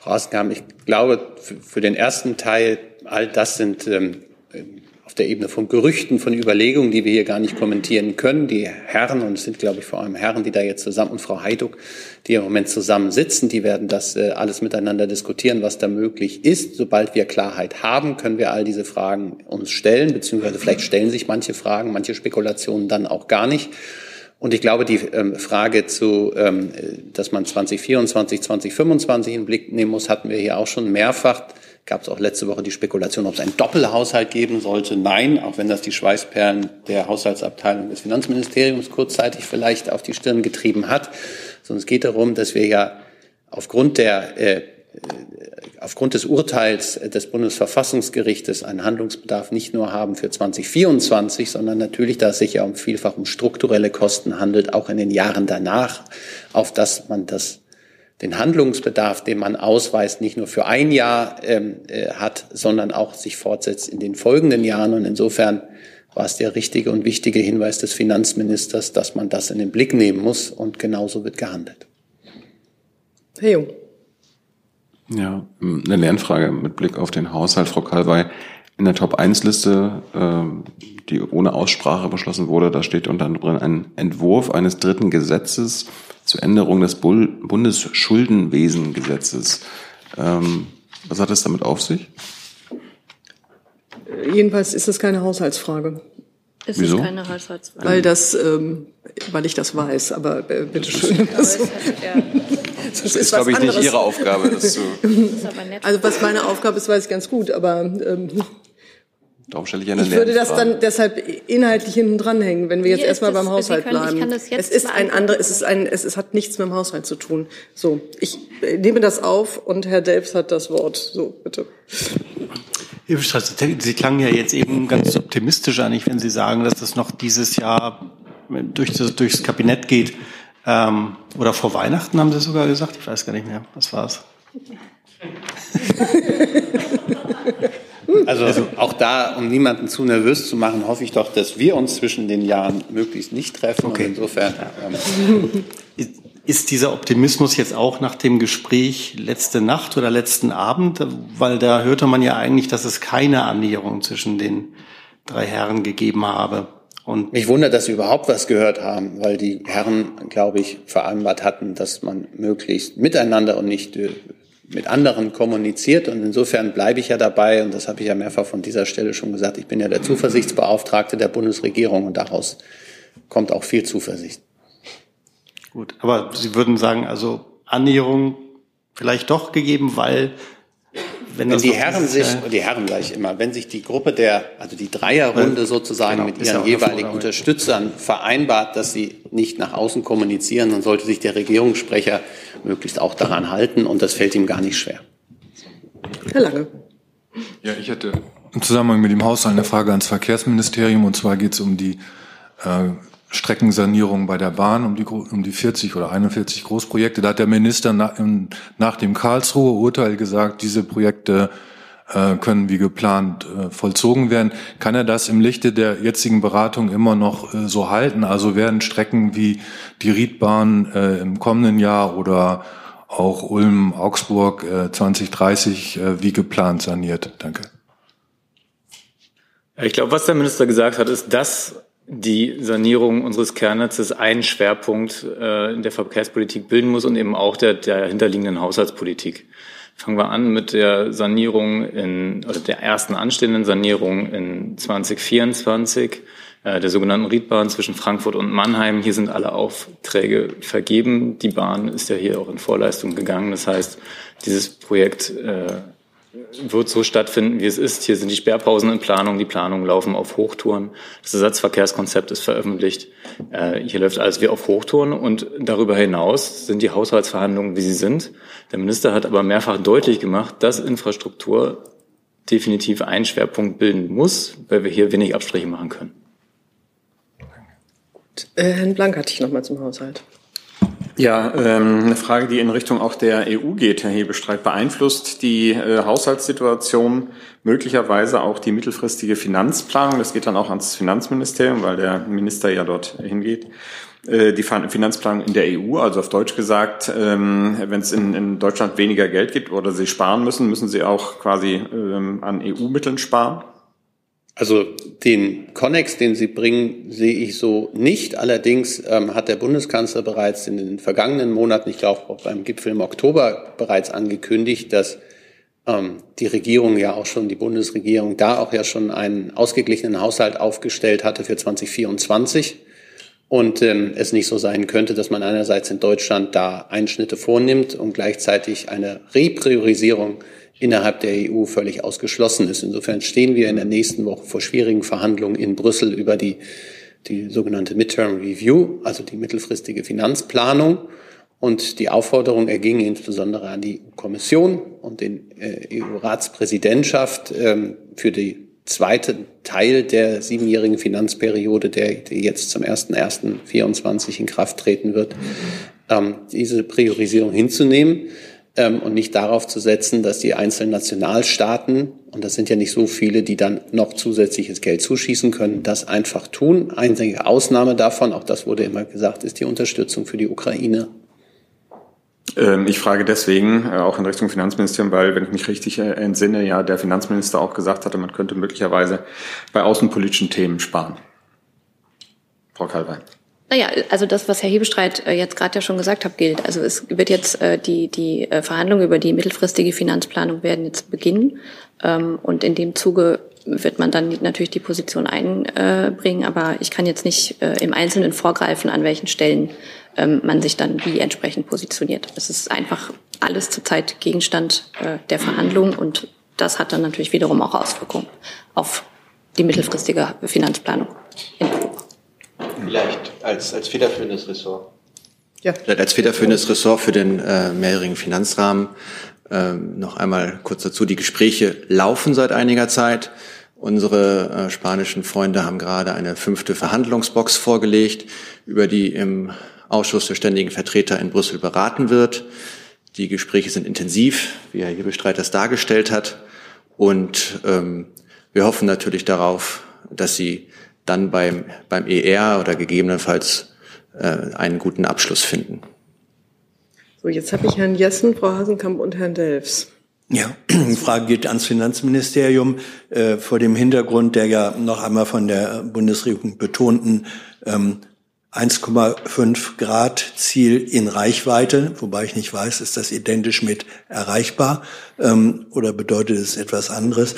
Frau Hasenkamp, ich glaube, für den ersten Teil, all das sind ähm, auf der Ebene von Gerüchten, von Überlegungen, die wir hier gar nicht kommentieren können. Die Herren, und es sind, glaube ich, vor allem Herren, die da jetzt zusammen, und Frau Heiduk, die im Moment zusammen sitzen, die werden das äh, alles miteinander diskutieren, was da möglich ist. Sobald wir Klarheit haben, können wir all diese Fragen uns stellen, beziehungsweise vielleicht stellen sich manche Fragen, manche Spekulationen dann auch gar nicht. Und ich glaube, die ähm, Frage zu, ähm, dass man 2024, 2025 in den Blick nehmen muss, hatten wir hier auch schon mehrfach. Gab es auch letzte Woche die Spekulation, ob es einen Doppelhaushalt geben sollte. Nein, auch wenn das die Schweißperlen der Haushaltsabteilung des Finanzministeriums kurzzeitig vielleicht auf die Stirn getrieben hat. Sondern es geht darum, dass wir ja aufgrund der äh, aufgrund des Urteils des Bundesverfassungsgerichtes einen Handlungsbedarf nicht nur haben für 2024, sondern natürlich, da es sich ja um vielfach um strukturelle Kosten handelt, auch in den Jahren danach, auf dass man das den Handlungsbedarf, den man ausweist, nicht nur für ein Jahr ähm, äh, hat, sondern auch sich fortsetzt in den folgenden Jahren. Und insofern war es der richtige und wichtige Hinweis des Finanzministers, dass man das in den Blick nehmen muss und genauso wird gehandelt. Herr Jung. Ja, eine Lernfrage mit Blick auf den Haushalt, Frau Kalwey. In der Top-1-Liste, äh, die ohne Aussprache beschlossen wurde, da steht unter anderem ein Entwurf eines dritten Gesetzes zur Änderung des Bundesschuldenwesengesetzes. Ähm, was hat es damit auf sich? Jedenfalls ist es keine Haushaltsfrage. Es Wieso? ist keine Haushaltsfrage. Weil das, ähm, weil ich das weiß, aber äh, bitteschön. Das, Das, Das ist, glaube ich, nicht Ihre Aufgabe, das zu. Also was meine Aufgabe ist, weiß ich ganz gut, aber ähm, Darum stelle ich eine ich würde das dann deshalb inhaltlich hinten dranhängen, wenn wir jetzt erstmal ist beim Haushalt können- ich bleiben. kann das jetzt es ist ein anderes, es ist ein, es, es hat nichts mit dem Haushalt zu tun. So, ich äh, nehme das auf und Herr Delfs hat das Wort. So, bitte. Sie klangen ja jetzt eben ganz optimistisch eigentlich, wenn Sie sagen, dass das noch dieses Jahr durch das, durchs Kabinett geht. Ähm, oder vor Weihnachten haben Sie sogar gesagt? Ich weiß gar nicht mehr. Was war's? Also auch da, um niemanden zu nervös zu machen, hoffe ich doch, dass wir uns zwischen den Jahren möglichst nicht treffen. Und insofern ähm, Ist dieser Optimismus jetzt auch nach dem Gespräch letzte Nacht oder letzten Abend? Weil da hörte man ja eigentlich, dass es keine Annäherung zwischen den drei Herren gegeben habe. Und Mich wundert, dass Sie überhaupt was gehört haben, weil die Herren, glaube ich, vereinbart hatten, dass man möglichst miteinander und nicht äh, mit anderen kommuniziert. Und insofern bleibe ich ja dabei, und das habe ich ja mehrfach von dieser Stelle schon gesagt, ich bin ja der Zuversichtsbeauftragte der Bundesregierung und daraus kommt auch viel Zuversicht. Gut, aber Sie würden sagen, also Annäherung vielleicht doch gegeben, weil wenn, wenn die Herren sich, die Herren gleich immer, wenn sich die Gruppe der, also die Dreierrunde sozusagen genau, mit ihren jeweiligen Unterstützern vereinbart, dass sie nicht nach außen kommunizieren, dann sollte sich der Regierungssprecher möglichst auch daran halten und das fällt ihm gar nicht schwer. Herr Lange. Ja, ich hätte im Zusammenhang mit dem Haushalt eine Frage ans Verkehrsministerium und zwar geht es um die äh, Streckensanierung bei der Bahn, um die, um die 40 oder 41 Großprojekte. Da hat der Minister nach, nach dem Karlsruher Urteil gesagt, diese Projekte äh, können wie geplant äh, vollzogen werden. Kann er das im Lichte der jetzigen Beratung immer noch äh, so halten? Also werden Strecken wie die Riedbahn äh, im kommenden Jahr oder auch Ulm-Augsburg äh, 2030 äh, wie geplant saniert? Danke. Ich glaube, was der Minister gesagt hat, ist, dass die Sanierung unseres Kernnetzes einen Schwerpunkt äh, in der Verkehrspolitik bilden muss und eben auch der, der hinterliegenden Haushaltspolitik. Fangen wir an mit der Sanierung in, oder der ersten anstehenden Sanierung in 2024 äh, der sogenannten Riedbahn zwischen Frankfurt und Mannheim. Hier sind alle Aufträge vergeben. Die Bahn ist ja hier auch in Vorleistung gegangen. Das heißt, dieses Projekt äh, wird so stattfinden, wie es ist. Hier sind die Sperrpausen in Planung, die Planungen laufen auf Hochtouren. Das Ersatzverkehrskonzept ist veröffentlicht. Äh, hier läuft alles wie auf Hochtouren und darüber hinaus sind die Haushaltsverhandlungen, wie sie sind. Der Minister hat aber mehrfach deutlich gemacht, dass Infrastruktur definitiv einen Schwerpunkt bilden muss, weil wir hier wenig Abstriche machen können. Äh, Herrn Blank hatte ich noch mal zum Haushalt. Ja, ähm, eine Frage, die in Richtung auch der EU geht, Herr Hebestreit. Beeinflusst die äh, Haushaltssituation möglicherweise auch die mittelfristige Finanzplanung? Das geht dann auch ans Finanzministerium, weil der Minister ja dort hingeht. Äh, die Finanzplanung in der EU, also auf Deutsch gesagt, ähm, wenn es in, Deutschland weniger Geld gibt oder Sie sparen müssen, müssen Sie auch quasi ähm, an EU-Mitteln sparen? Also den Konnex, den Sie bringen, sehe ich so nicht. Allerdings ähm, hat der Bundeskanzler bereits in den vergangenen Monaten, ich glaube auch beim Gipfel im Oktober bereits angekündigt, dass ähm, die Regierung ja auch schon, die Bundesregierung da auch ja schon einen ausgeglichenen Haushalt aufgestellt hatte für 2024 und ähm, es nicht so sein könnte, dass man einerseits in Deutschland da Einschnitte vornimmt und gleichzeitig eine Repriorisierung innerhalb der EU völlig ausgeschlossen ist. Insofern stehen wir in der nächsten Woche vor schwierigen Verhandlungen in Brüssel über die, die sogenannte Midterm Review, also die mittelfristige Finanzplanung. Und die Aufforderung erging insbesondere an die Kommission und den äh, EU-Ratspräsidentschaft ähm, für die zweite Teil der siebenjährigen Finanzperiode, der, die jetzt zum 1.1.24 in Kraft treten wird, ähm, diese Priorisierung hinzunehmen ähm, und nicht darauf zu setzen, dass die einzelnen Nationalstaaten, und das sind ja nicht so viele, die dann noch zusätzliches Geld zuschießen können, das einfach tun. Einzige Ausnahme davon, auch das wurde immer gesagt, ist die Unterstützung für die Ukraine. Ähm, ich frage deswegen äh, auch in Richtung Finanzministerium, weil, wenn ich mich richtig äh, entsinne, ja der Finanzminister auch gesagt hatte, man könnte möglicherweise bei außenpolitischen Themen sparen. Frau Kalwein. Naja, also das, was Herr Hebestreit äh, jetzt gerade ja schon gesagt hat, gilt. Also es wird jetzt äh, die, die äh, Verhandlungen über die mittelfristige Finanzplanung werden jetzt beginnen. Ähm, und in dem Zuge wird man dann natürlich die Position einbringen. Aber ich kann jetzt nicht im Einzelnen vorgreifen, an welchen Stellen ähm, man sich dann wie entsprechend positioniert. Es ist einfach alles zurzeit Gegenstand der Verhandlungen und das hat dann natürlich wiederum auch Auswirkungen auf die mittelfristige Finanzplanung. Vielleicht als, als federführendes Ressort. Ja. Vielleicht als federführendes Ressort für den äh, mehrjährigen Finanzrahmen. Ähm, noch einmal kurz dazu. Die Gespräche laufen seit einiger Zeit. Unsere äh, spanischen Freunde haben gerade eine fünfte Verhandlungsbox vorgelegt, über die im Ausschuss der ständigen Vertreter in Brüssel beraten wird. Die Gespräche sind intensiv, wie Herr Hebestreit das dargestellt hat. Und ähm, wir hoffen natürlich darauf, dass sie dann beim, beim ER oder gegebenenfalls äh, einen guten Abschluss finden. So, jetzt habe ich Herrn Jessen, Frau Hasenkamp und Herrn Delfs. Ja, die Frage geht ans Finanzministerium äh, vor dem Hintergrund der ja noch einmal von der Bundesregierung betonten ähm, 1,5 Grad Ziel in Reichweite, wobei ich nicht weiß, ist das identisch mit erreichbar ähm, oder bedeutet es etwas anderes?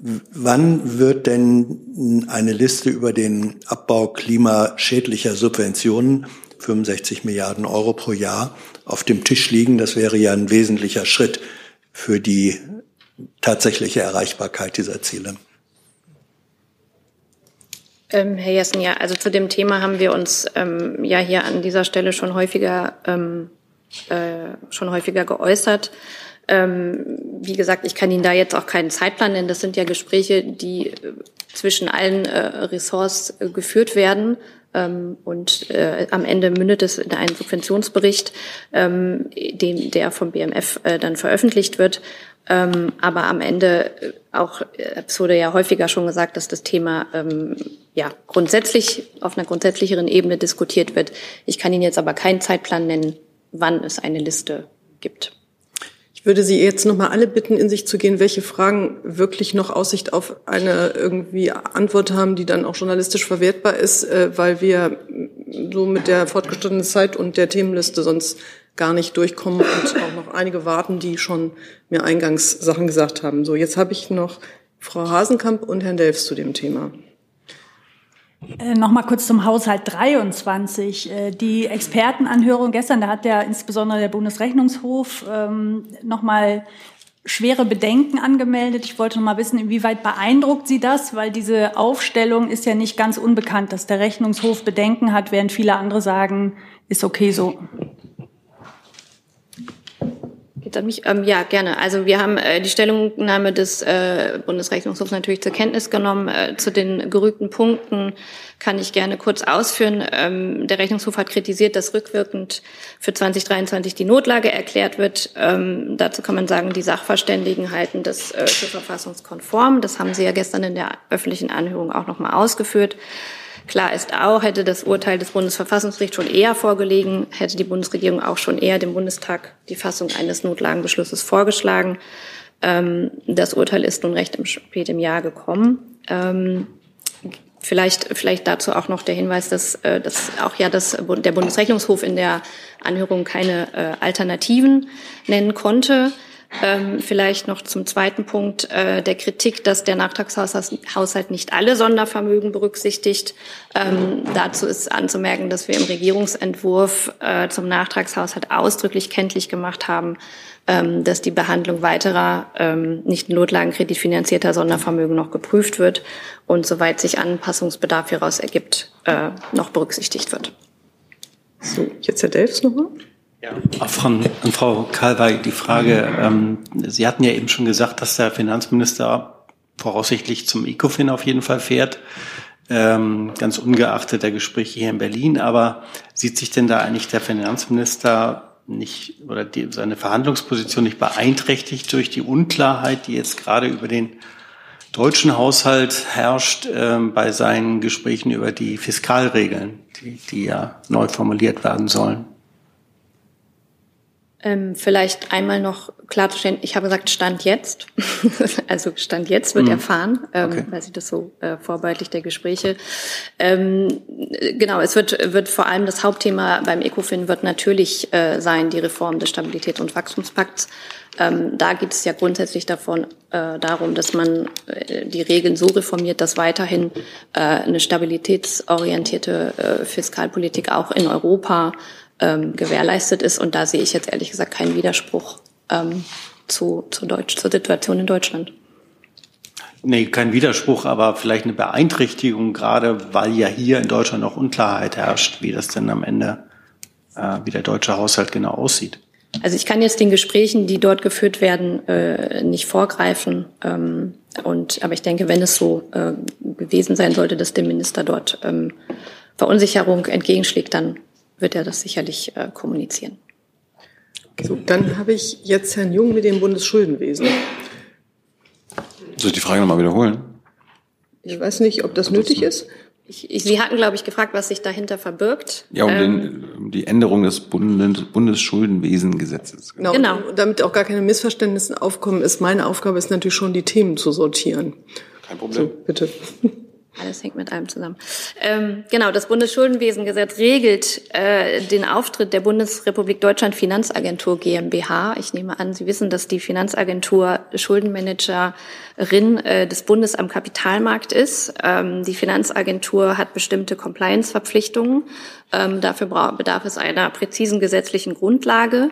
Wann wird denn eine Liste über den Abbau klimaschädlicher Subventionen, 65 Milliarden Euro pro Jahr, auf dem Tisch liegen. Das wäre ja ein wesentlicher Schritt für die tatsächliche Erreichbarkeit dieser Ziele. Ähm, Herr Jessen, ja, also zu dem Thema haben wir uns ähm, ja hier an dieser Stelle schon häufiger, ähm, äh, schon häufiger geäußert. Ähm, wie gesagt, ich kann Ihnen da jetzt auch keinen Zeitplan nennen. Das sind ja Gespräche, die äh, zwischen allen äh, Ressorts äh, geführt werden. Ähm, und äh, am Ende mündet es in einen Subventionsbericht, ähm, dem, der vom BMF äh, dann veröffentlicht wird. Ähm, aber am Ende äh, auch, äh, es wurde ja häufiger schon gesagt, dass das Thema ähm, ja grundsätzlich auf einer grundsätzlicheren Ebene diskutiert wird. Ich kann Ihnen jetzt aber keinen Zeitplan nennen, wann es eine Liste gibt. Ich würde Sie jetzt noch mal alle bitten, in sich zu gehen, welche Fragen wirklich noch Aussicht auf eine irgendwie Antwort haben, die dann auch journalistisch verwertbar ist, äh, weil wir so mit der fortgeschrittenen Zeit und der Themenliste sonst gar nicht durchkommen und auch noch einige warten, die schon mir eingangs Sachen gesagt haben. So, jetzt habe ich noch Frau Hasenkamp und Herrn Delfs zu dem Thema. Äh, noch mal kurz zum Haushalt 23. Äh, die Expertenanhörung gestern, da hat ja insbesondere der Bundesrechnungshof ähm, noch mal schwere Bedenken angemeldet. Ich wollte noch mal wissen, inwieweit beeindruckt Sie das, weil diese Aufstellung ist ja nicht ganz unbekannt, dass der Rechnungshof Bedenken hat, während viele andere sagen, ist okay so. Geht an mich? Ähm, ja, gerne. Also wir haben äh, die Stellungnahme des äh, Bundesrechnungshofs natürlich zur Kenntnis genommen. Äh, zu den gerügten Punkten kann ich gerne kurz ausführen. Ähm, der Rechnungshof hat kritisiert, dass rückwirkend für 2023 die Notlage erklärt wird. Ähm, dazu kann man sagen, die Sachverständigen halten das äh, für verfassungskonform. Das haben Sie ja gestern in der öffentlichen Anhörung auch nochmal ausgeführt. Klar ist auch, hätte das Urteil des Bundesverfassungsgerichts schon eher vorgelegen, hätte die Bundesregierung auch schon eher dem Bundestag die Fassung eines Notlagenbeschlusses vorgeschlagen. Ähm, das Urteil ist nun recht spät im Jahr gekommen. Ähm, vielleicht, vielleicht dazu auch noch der Hinweis, dass, äh, dass auch ja das, der Bundesrechnungshof in der Anhörung keine äh, Alternativen nennen konnte. Ähm, vielleicht noch zum zweiten Punkt äh, der Kritik, dass der Nachtragshaushalt nicht alle Sondervermögen berücksichtigt. Ähm, dazu ist anzumerken, dass wir im Regierungsentwurf äh, zum Nachtragshaushalt ausdrücklich kenntlich gemacht haben, ähm, dass die Behandlung weiterer ähm, nicht Notlagenkredit finanzierter Sondervermögen noch geprüft wird und soweit sich Anpassungsbedarf hieraus ergibt, äh, noch berücksichtigt wird. So, jetzt Herr Delfs nochmal. Ja. Auch von, an Frau Kalwey die Frage, ähm, Sie hatten ja eben schon gesagt, dass der Finanzminister voraussichtlich zum ECOFIN auf jeden Fall fährt, ähm, ganz ungeachtet der Gespräche hier in Berlin. Aber sieht sich denn da eigentlich der Finanzminister nicht oder die, seine Verhandlungsposition nicht beeinträchtigt durch die Unklarheit, die jetzt gerade über den deutschen Haushalt herrscht ähm, bei seinen Gesprächen über die Fiskalregeln, die, die ja neu formuliert werden sollen? Ähm, vielleicht einmal noch klarzustellen, ich habe gesagt Stand jetzt. also Stand jetzt wird mhm. erfahren, ähm, okay. weil Sie das so äh, vorbildlich der Gespräche. Ähm, genau, es wird, wird vor allem das Hauptthema beim ECOFIN wird natürlich äh, sein, die Reform des Stabilitäts- und Wachstumspakts. Ähm, da geht es ja grundsätzlich davon, äh, darum, dass man äh, die Regeln so reformiert, dass weiterhin äh, eine stabilitätsorientierte äh, Fiskalpolitik auch in Europa ähm, gewährleistet ist. Und da sehe ich jetzt ehrlich gesagt keinen Widerspruch ähm, zu, zu Deutsch, zur Situation in Deutschland. Nee, kein Widerspruch, aber vielleicht eine Beeinträchtigung, gerade weil ja hier in Deutschland noch Unklarheit herrscht, wie das denn am Ende, äh, wie der deutsche Haushalt genau aussieht. Also ich kann jetzt den Gesprächen, die dort geführt werden, äh, nicht vorgreifen. Ähm, und aber ich denke, wenn es so äh, gewesen sein sollte, dass der Minister dort ähm, Verunsicherung entgegenschlägt, dann wird er das sicherlich äh, kommunizieren. So, dann habe ich jetzt Herrn Jung mit dem Bundesschuldenwesen. Soll ich die Frage nochmal wiederholen? Ich weiß nicht, ob das nötig ist. Ich, ich, Sie hatten, glaube ich, gefragt, was sich dahinter verbirgt. Ja, um, ähm, den, um die Änderung des Bundes, Bundesschuldenwesengesetzes. Genau. genau. Damit auch gar keine Missverständnisse aufkommen, ist meine Aufgabe ist natürlich schon, die Themen zu sortieren. Kein Problem. So, bitte. Alles hängt mit allem zusammen. Ähm, genau, das Bundesschuldenwesengesetz regelt äh, den Auftritt der Bundesrepublik Deutschland Finanzagentur GmbH. Ich nehme an, Sie wissen, dass die Finanzagentur Schuldenmanagerin äh, des Bundes am Kapitalmarkt ist. Ähm, die Finanzagentur hat bestimmte Compliance-Verpflichtungen. Ähm, dafür bedarf es einer präzisen gesetzlichen Grundlage.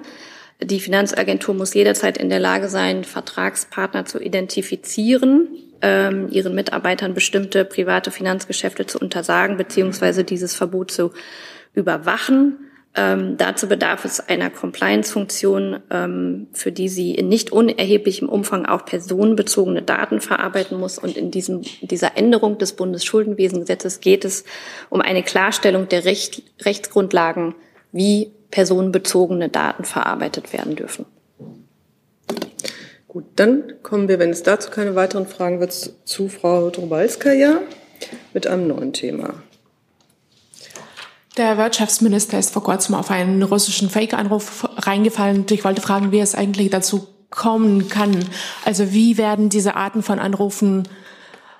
Die Finanzagentur muss jederzeit in der Lage sein, Vertragspartner zu identifizieren ähm, ihren Mitarbeitern bestimmte private Finanzgeschäfte zu untersagen beziehungsweise dieses Verbot zu überwachen. Ähm, dazu bedarf es einer Compliance-Funktion, ähm, für die sie in nicht unerheblichem Umfang auch personenbezogene Daten verarbeiten muss. Und in diesem, dieser Änderung des Bundesschuldenwesengesetzes geht es um eine Klarstellung der Recht, Rechtsgrundlagen, wie personenbezogene Daten verarbeitet werden dürfen. Gut, dann kommen wir, wenn es dazu keine weiteren Fragen wird, zu Frau Drobalskaja mit einem neuen Thema. Der Wirtschaftsminister ist vor kurzem auf einen russischen Fake-Anruf reingefallen. Ich wollte fragen, wie es eigentlich dazu kommen kann. Also wie werden diese Arten von Anrufen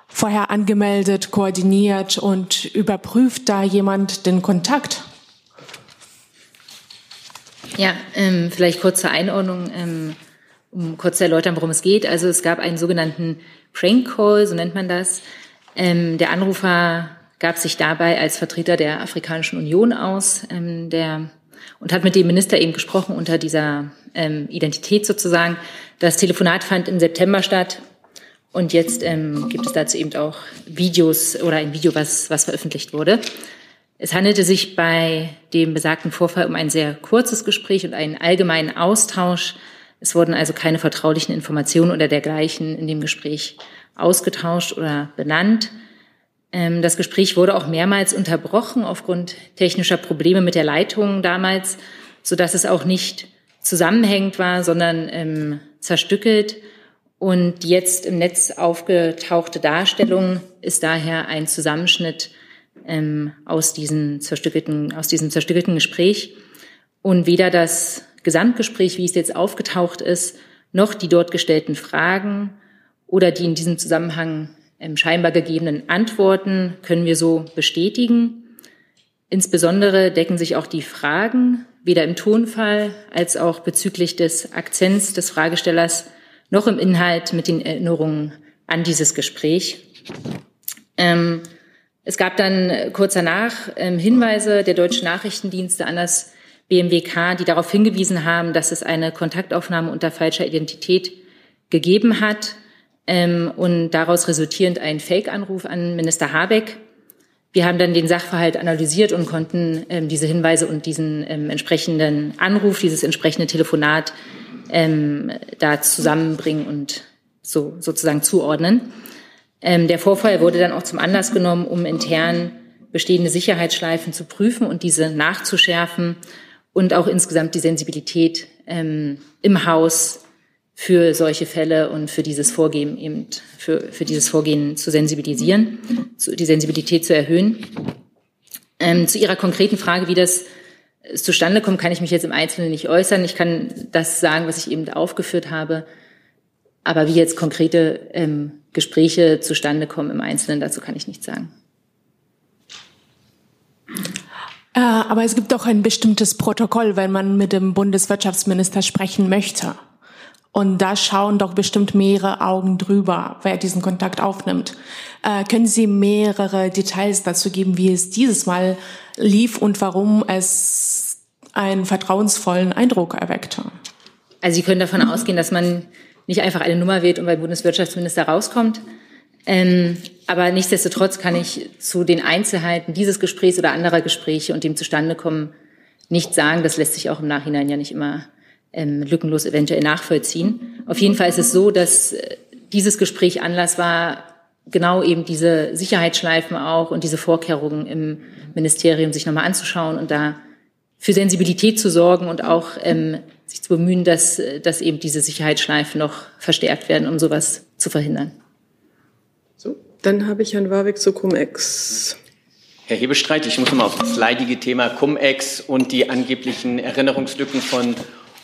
vorher angemeldet, koordiniert und überprüft da jemand den Kontakt? Ja, ähm, vielleicht kurz zur Einordnung. Ähm, um kurz zu erläutern, worum es geht. Also es gab einen sogenannten Prank Call, so nennt man das. Ähm, der Anrufer gab sich dabei als Vertreter der Afrikanischen Union aus, ähm, der und hat mit dem Minister eben gesprochen unter dieser ähm, Identität sozusagen. Das Telefonat fand im September statt und jetzt ähm, gibt es dazu eben auch Videos oder ein Video, was, was veröffentlicht wurde. Es handelte sich bei dem besagten Vorfall um ein sehr kurzes Gespräch und einen allgemeinen Austausch es wurden also keine vertraulichen Informationen oder dergleichen in dem Gespräch ausgetauscht oder benannt. Ähm, das Gespräch wurde auch mehrmals unterbrochen aufgrund technischer Probleme mit der Leitung damals, so dass es auch nicht zusammenhängend war, sondern ähm, zerstückelt. Und jetzt im Netz aufgetauchte Darstellung ist daher ein Zusammenschnitt ähm, aus, diesen zerstückelten, aus diesem zerstückelten Gespräch. Und weder das Gesamtgespräch, wie es jetzt aufgetaucht ist, noch die dort gestellten Fragen oder die in diesem Zusammenhang ähm, scheinbar gegebenen Antworten können wir so bestätigen. Insbesondere decken sich auch die Fragen weder im Tonfall als auch bezüglich des Akzents des Fragestellers noch im Inhalt mit den Erinnerungen an dieses Gespräch. Ähm, es gab dann kurz danach ähm, Hinweise der deutschen Nachrichtendienste an das BMWK, die darauf hingewiesen haben, dass es eine Kontaktaufnahme unter falscher Identität gegeben hat ähm, und daraus resultierend ein Fake-Anruf an Minister Habeck. Wir haben dann den Sachverhalt analysiert und konnten ähm, diese Hinweise und diesen ähm, entsprechenden Anruf, dieses entsprechende Telefonat ähm, da zusammenbringen und so sozusagen zuordnen. Ähm, der Vorfall wurde dann auch zum Anlass genommen, um intern bestehende Sicherheitsschleifen zu prüfen und diese nachzuschärfen und auch insgesamt die Sensibilität ähm, im Haus für solche Fälle und für dieses Vorgehen eben für, für dieses Vorgehen zu sensibilisieren, zu, die Sensibilität zu erhöhen. Ähm, zu Ihrer konkreten Frage, wie das zustande kommt, kann ich mich jetzt im Einzelnen nicht äußern. Ich kann das sagen, was ich eben aufgeführt habe. Aber wie jetzt konkrete ähm, Gespräche zustande kommen im Einzelnen, dazu kann ich nichts sagen. Äh, aber es gibt doch ein bestimmtes Protokoll, wenn man mit dem Bundeswirtschaftsminister sprechen möchte. Und da schauen doch bestimmt mehrere Augen drüber, wer diesen Kontakt aufnimmt. Äh, können Sie mehrere Details dazu geben, wie es dieses Mal lief und warum es einen vertrauensvollen Eindruck erweckte? Also Sie können davon ausgehen, dass man nicht einfach eine Nummer wählt und beim Bundeswirtschaftsminister rauskommt, ähm, aber nichtsdestotrotz kann ich zu den Einzelheiten dieses Gesprächs oder anderer Gespräche und dem Zustandekommen nicht sagen. Das lässt sich auch im Nachhinein ja nicht immer ähm, lückenlos eventuell nachvollziehen. Auf jeden Fall ist es so, dass äh, dieses Gespräch Anlass war, genau eben diese Sicherheitsschleifen auch und diese Vorkehrungen im Ministerium sich nochmal anzuschauen und da für Sensibilität zu sorgen und auch ähm, sich zu bemühen, dass, dass eben diese Sicherheitsschleifen noch verstärkt werden, um sowas zu verhindern. Dann habe ich Herrn Warwick zu Cum-Ex. Herr Hebestreit, ich muss mal auf das leidige Thema Cum-Ex und die angeblichen Erinnerungslücken von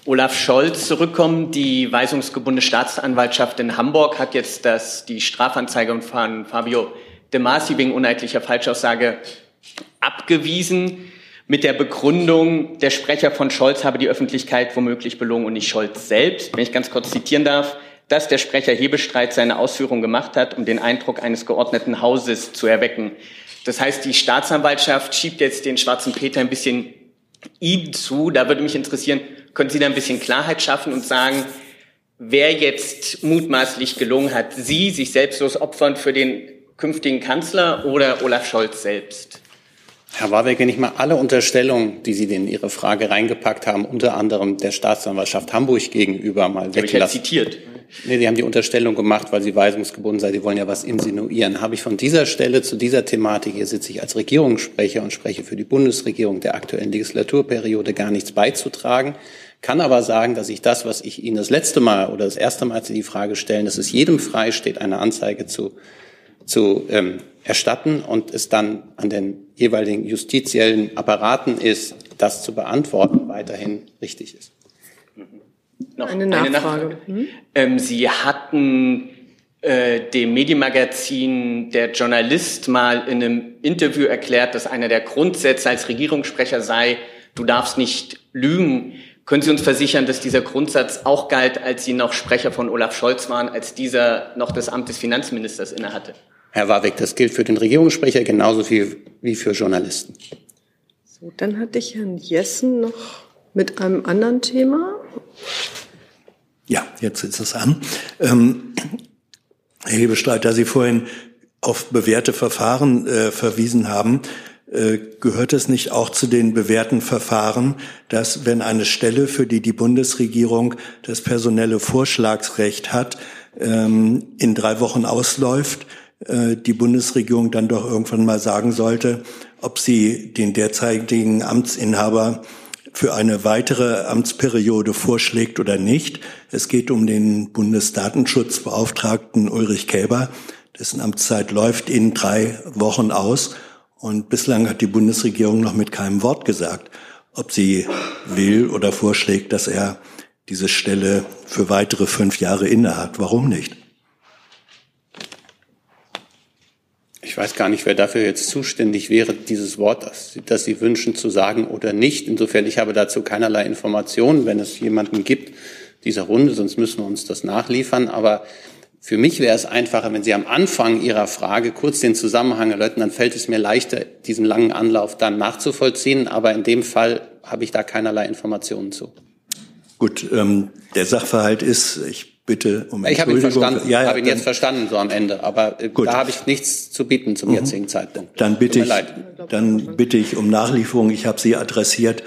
Olaf Scholz zurückkommen. Die weisungsgebundene Staatsanwaltschaft in Hamburg hat jetzt das, die Strafanzeige von Fabio de Masi wegen uneidlicher Falschaussage abgewiesen mit der Begründung, der Sprecher von Scholz habe die Öffentlichkeit womöglich belogen und nicht Scholz selbst. Wenn ich ganz kurz zitieren darf, dass der Sprecher Hebestreit seine Ausführungen gemacht hat, um den Eindruck eines geordneten Hauses zu erwecken. Das heißt, die Staatsanwaltschaft schiebt jetzt den schwarzen Peter ein bisschen ihm zu. Da würde mich interessieren, können Sie da ein bisschen Klarheit schaffen und sagen, wer jetzt mutmaßlich gelungen hat, Sie sich selbstlos opfern für den künftigen Kanzler oder Olaf Scholz selbst? Herr Warwick, wenn ich mal alle Unterstellungen, die Sie in Ihre Frage reingepackt haben, unter anderem der Staatsanwaltschaft Hamburg gegenüber mal weglassen. Ich zitiert. Nee, Sie haben die Unterstellung gemacht, weil Sie weisungsgebunden sind. Sie wollen ja was insinuieren. Habe ich von dieser Stelle zu dieser Thematik, hier sitze ich als Regierungssprecher und spreche für die Bundesregierung der aktuellen Legislaturperiode, gar nichts beizutragen. Kann aber sagen, dass ich das, was ich Ihnen das letzte Mal oder das erste Mal, als Sie die Frage stellen, dass es jedem frei steht, eine Anzeige zu, zu ähm, erstatten und es dann an den jeweiligen justiziellen Apparaten ist, das zu beantworten, weiterhin richtig ist. Noch eine Nachfrage. Eine Nachfrage. Mhm. Ähm, Sie hatten äh, dem Medienmagazin der Journalist mal in einem Interview erklärt, dass einer der Grundsätze als Regierungssprecher sei, du darfst nicht lügen. Können Sie uns versichern, dass dieser Grundsatz auch galt, als Sie noch Sprecher von Olaf Scholz waren, als dieser noch das Amt des Finanzministers innehatte? Herr Warwick, das gilt für den Regierungssprecher genauso viel wie für Journalisten. So, dann hatte ich Herrn Jessen noch mit einem anderen Thema. Ja, jetzt ist es an. Ähm, Herr Hebestreit, da Sie vorhin auf bewährte Verfahren äh, verwiesen haben, äh, gehört es nicht auch zu den bewährten Verfahren, dass wenn eine Stelle, für die die Bundesregierung das personelle Vorschlagsrecht hat, ähm, in drei Wochen ausläuft, äh, die Bundesregierung dann doch irgendwann mal sagen sollte, ob sie den derzeitigen Amtsinhaber für eine weitere Amtsperiode vorschlägt oder nicht. Es geht um den Bundesdatenschutzbeauftragten Ulrich Käber, dessen Amtszeit läuft in drei Wochen aus. Und bislang hat die Bundesregierung noch mit keinem Wort gesagt, ob sie will oder vorschlägt, dass er diese Stelle für weitere fünf Jahre innehat. Warum nicht? Ich weiß gar nicht, wer dafür jetzt zuständig wäre, dieses Wort, das, das Sie wünschen, zu sagen oder nicht. Insofern, ich habe dazu keinerlei Informationen, wenn es jemanden gibt, dieser Runde, sonst müssen wir uns das nachliefern. Aber für mich wäre es einfacher, wenn Sie am Anfang Ihrer Frage kurz den Zusammenhang erläutern, dann fällt es mir leichter, diesen langen Anlauf dann nachzuvollziehen. Aber in dem Fall habe ich da keinerlei Informationen zu. Gut, ähm, der Sachverhalt ist, ich bitte um Ich habe ihn verstanden, ja, ja, habe ihn jetzt verstanden so am Ende, aber äh, gut. da habe ich nichts zu bieten zum mhm. jetzigen Zeitpunkt. Dann bitte ich, dann bitte ich um Nachlieferung. Ich habe Sie adressiert,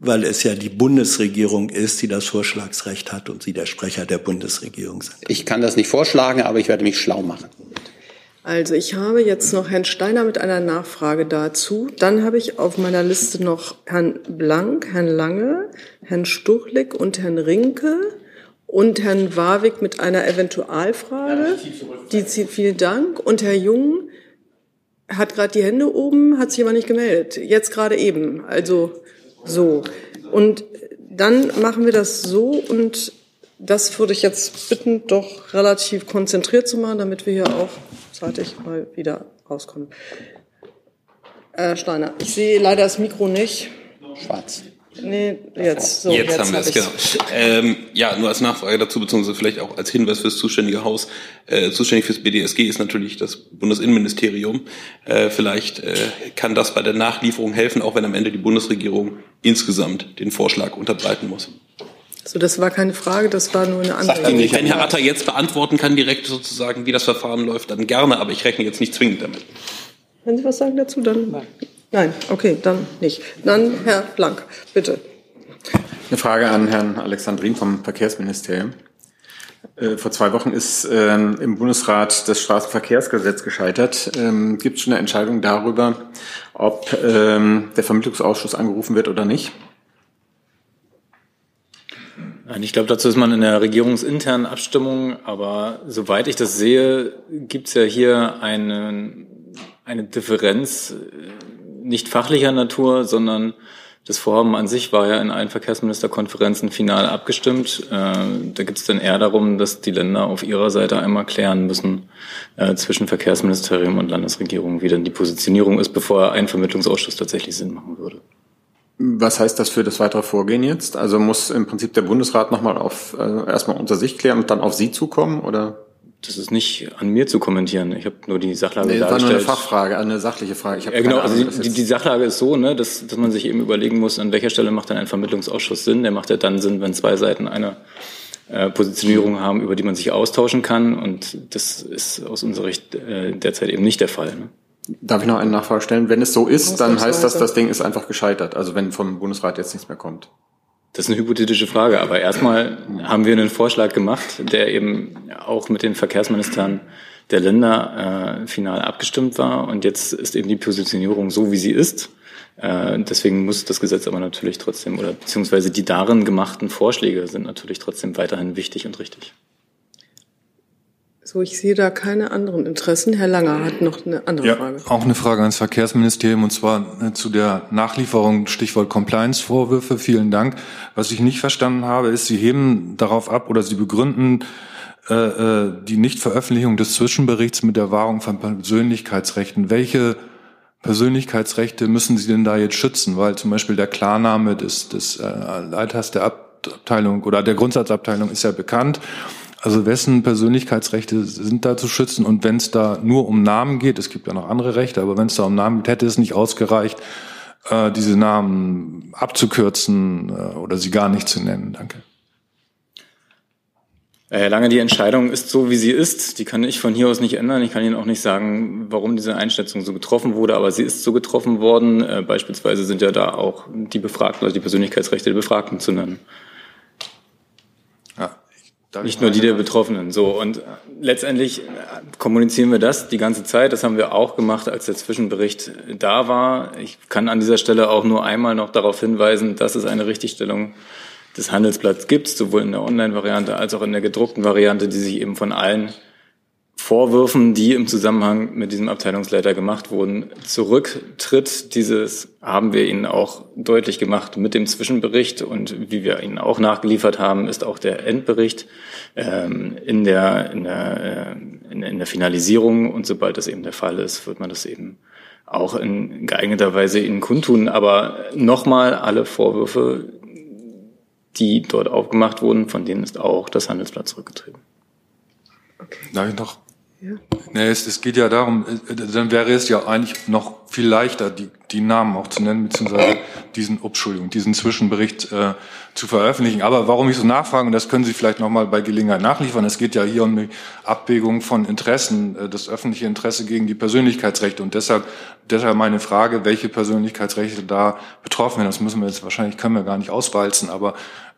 weil es ja die Bundesregierung ist, die das Vorschlagsrecht hat und Sie der Sprecher der Bundesregierung sind. Ich kann das nicht vorschlagen, aber ich werde mich schlau machen. Also ich habe jetzt noch Herrn Steiner mit einer Nachfrage dazu. Dann habe ich auf meiner Liste noch Herrn Blank, Herrn Lange, Herrn Stuchlik und Herrn Rinke und Herrn Warwick mit einer Eventualfrage. Die zieht vielen Dank. Und Herr Jung hat gerade die Hände oben, hat sich aber nicht gemeldet. Jetzt gerade eben. Also so. Und dann machen wir das so und das würde ich jetzt bitten, doch relativ konzentriert zu machen, damit wir hier auch zeitig mal wieder rauskommen. Herr Steiner, ich sehe leider das Mikro nicht. Schwarz. Nee, jetzt. So, jetzt, jetzt haben wir es, genau. Ähm, ja, nur als Nachfrage dazu, beziehungsweise vielleicht auch als Hinweis fürs zuständige Haus. Äh, zuständig fürs BDSG ist natürlich das Bundesinnenministerium. Äh, vielleicht äh, kann das bei der Nachlieferung helfen, auch wenn am Ende die Bundesregierung insgesamt den Vorschlag unterbreiten muss. So, das war keine Frage, das war nur eine andere. Wenn Herr Atter jetzt beantworten kann, direkt sozusagen, wie das Verfahren läuft, dann gerne, aber ich rechne jetzt nicht zwingend damit. Wenn Sie was sagen dazu, dann. Nein. Nein, okay, dann nicht. Dann Herr Blank, bitte. Eine Frage an Herrn Alexandrin vom Verkehrsministerium. Äh, vor zwei Wochen ist ähm, im Bundesrat das Straßenverkehrsgesetz gescheitert. Ähm, Gibt es schon eine Entscheidung darüber, ob ähm, der Vermittlungsausschuss angerufen wird oder nicht? Ich glaube, dazu ist man in der regierungsinternen Abstimmung, aber soweit ich das sehe, gibt es ja hier eine, eine Differenz nicht fachlicher Natur, sondern Das Vorhaben an sich war ja in allen Verkehrsministerkonferenzen final abgestimmt. Äh, da geht es dann eher darum, dass die Länder auf ihrer Seite einmal klären müssen äh, zwischen Verkehrsministerium und Landesregierung, wie dann die Positionierung ist, bevor ein Vermittlungsausschuss tatsächlich Sinn machen würde. Was heißt das für das weitere Vorgehen jetzt? Also muss im Prinzip der Bundesrat nochmal auf äh, erstmal unter sich klären und dann auf Sie zukommen oder? Das ist nicht an mir zu kommentieren. Ich habe nur die Sachlage nee, das dargestellt. war nur eine Fachfrage, eine sachliche Frage. Ich ja, genau, also die, die, die Sachlage ist so, ne, dass, dass man sich eben überlegen muss, an welcher Stelle macht dann ein Vermittlungsausschuss Sinn. Der macht ja dann Sinn, wenn zwei Seiten eine äh, Positionierung haben, über die man sich austauschen kann. Und das ist aus unserer Sicht äh, derzeit eben nicht der Fall. Ne? Darf ich noch eine Nachfrage stellen? Wenn es so ist, dann heißt das, das Ding ist einfach gescheitert. Also wenn vom Bundesrat jetzt nichts mehr kommt. Das ist eine hypothetische Frage, aber erstmal haben wir einen Vorschlag gemacht, der eben auch mit den Verkehrsministern der Länder äh, final abgestimmt war. Und jetzt ist eben die Positionierung so, wie sie ist. Äh, deswegen muss das Gesetz aber natürlich trotzdem, oder beziehungsweise die darin gemachten Vorschläge sind natürlich trotzdem weiterhin wichtig und richtig. So, ich sehe da keine anderen Interessen. Herr Langer hat noch eine andere ja, Frage. Auch eine Frage ans Verkehrsministerium und zwar äh, zu der Nachlieferung, Stichwort Compliance-Vorwürfe. Vielen Dank. Was ich nicht verstanden habe, ist, Sie heben darauf ab oder Sie begründen äh, äh die Nichtveröffentlichung des Zwischenberichts mit der Wahrung von Persönlichkeitsrechten. Welche Persönlichkeitsrechte müssen Sie denn da jetzt schützen? Weil zum Beispiel der Klarname des, des äh, Leiters der Abteilung oder der Grundsatzabteilung ist ja bekannt. Also wessen Persönlichkeitsrechte sind da zu schützen? Und wenn es da nur um Namen geht, es gibt ja noch andere Rechte, aber wenn es da um Namen geht, hätte es nicht ausgereicht, äh, diese Namen abzukürzen äh, oder sie gar nicht zu nennen. Danke. Herr Lange, die Entscheidung ist so, wie sie ist. Die kann ich von hier aus nicht ändern. Ich kann Ihnen auch nicht sagen, warum diese Einschätzung so getroffen wurde, aber sie ist so getroffen worden. Äh, beispielsweise sind ja da auch die Befragten, also die Persönlichkeitsrechte der Befragten zu nennen. Nicht nur die der Betroffenen. So und letztendlich kommunizieren wir das die ganze Zeit. Das haben wir auch gemacht, als der Zwischenbericht da war. Ich kann an dieser Stelle auch nur einmal noch darauf hinweisen, dass es eine Richtigstellung des Handelsblatts gibt, sowohl in der Online-Variante als auch in der gedruckten Variante, die sich eben von allen Vorwürfen, die im Zusammenhang mit diesem Abteilungsleiter gemacht wurden, zurücktritt. Dieses haben wir Ihnen auch deutlich gemacht mit dem Zwischenbericht und wie wir Ihnen auch nachgeliefert haben, ist auch der Endbericht ähm, in, der, in, der, äh, in, in der Finalisierung und sobald das eben der Fall ist, wird man das eben auch in geeigneter Weise Ihnen kundtun. Aber nochmal alle Vorwürfe, die dort aufgemacht wurden, von denen ist auch das Handelsblatt zurückgetreten. Okay. Darf ich noch ja. Nee, es, es geht ja darum, äh, dann wäre es ja eigentlich noch viel leichter, die, die Namen auch zu nennen, beziehungsweise diesen, Entschuldigung, diesen Zwischenbericht äh, zu veröffentlichen. Aber warum ich so nachfrage, und das können Sie vielleicht nochmal bei Gelegenheit nachliefern, es geht ja hier um die Abwägung von Interessen, äh, das öffentliche Interesse gegen die Persönlichkeitsrechte. Und deshalb, deshalb meine Frage, welche Persönlichkeitsrechte da betroffen werden. Das müssen wir jetzt wahrscheinlich, können wir gar nicht auswalzen, aber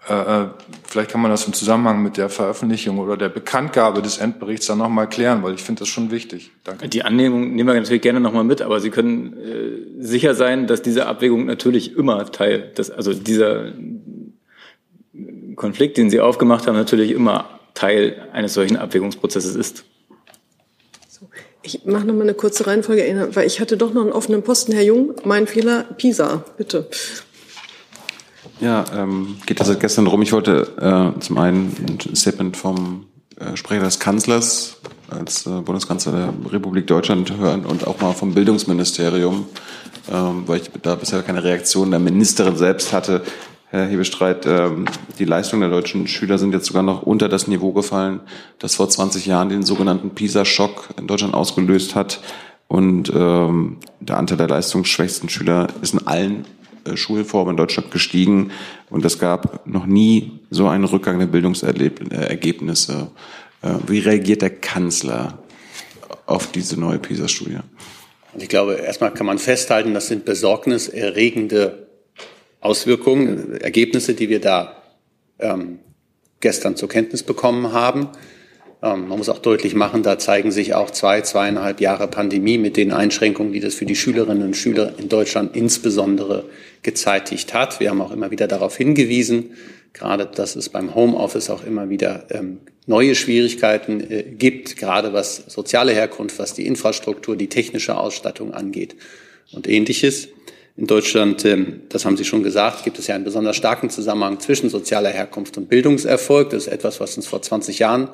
äh, äh, vielleicht kann man das im Zusammenhang mit der Veröffentlichung oder der Bekanntgabe des Endberichts dann nochmal klären, weil ich finde das schon wichtig. Danke. Die Annehmung nehmen wir natürlich gerne nochmal mit, aber Sie können äh, sicher sein, dass diese Abwägung natürlich immer Teil des, also dieser Konflikt, den Sie aufgemacht haben, natürlich immer Teil eines solchen Abwägungsprozesses ist. Ich mache noch mal eine kurze Reihenfolge, weil ich hatte doch noch einen offenen Posten. Herr Jung, mein Fehler, Pisa, bitte. Ja, ähm, geht das seit gestern rum. Ich wollte äh, zum einen ein Statement vom äh, Sprecher des Kanzlers als äh, Bundeskanzler der Republik Deutschland hören und auch mal vom Bildungsministerium, ähm, weil ich da bisher keine Reaktion der Ministerin selbst hatte. Herr Hebestreit, ähm, die Leistungen der deutschen Schüler sind jetzt sogar noch unter das Niveau gefallen, das vor 20 Jahren den sogenannten PISA-Schock in Deutschland ausgelöst hat. Und ähm, der Anteil der leistungsschwächsten Schüler ist in allen äh, Schulform in Deutschland gestiegen und es gab noch nie so einen Rückgang der Bildungsergebnisse. Äh, wie reagiert der Kanzler auf diese neue PISA-Studie? Ich glaube, erstmal kann man festhalten, das sind besorgniserregende Auswirkungen, Ergebnisse, die wir da ähm, gestern zur Kenntnis bekommen haben. Ähm, man muss auch deutlich machen, da zeigen sich auch zwei, zweieinhalb Jahre Pandemie mit den Einschränkungen, die das für die Schülerinnen und Schüler in Deutschland insbesondere gezeitigt hat. Wir haben auch immer wieder darauf hingewiesen, gerade dass es beim Homeoffice auch immer wieder ähm, neue Schwierigkeiten äh, gibt, gerade was soziale Herkunft, was die Infrastruktur, die technische Ausstattung angeht und ähnliches. In Deutschland, ähm, das haben Sie schon gesagt, gibt es ja einen besonders starken Zusammenhang zwischen sozialer Herkunft und Bildungserfolg. Das ist etwas, was uns vor 20 Jahren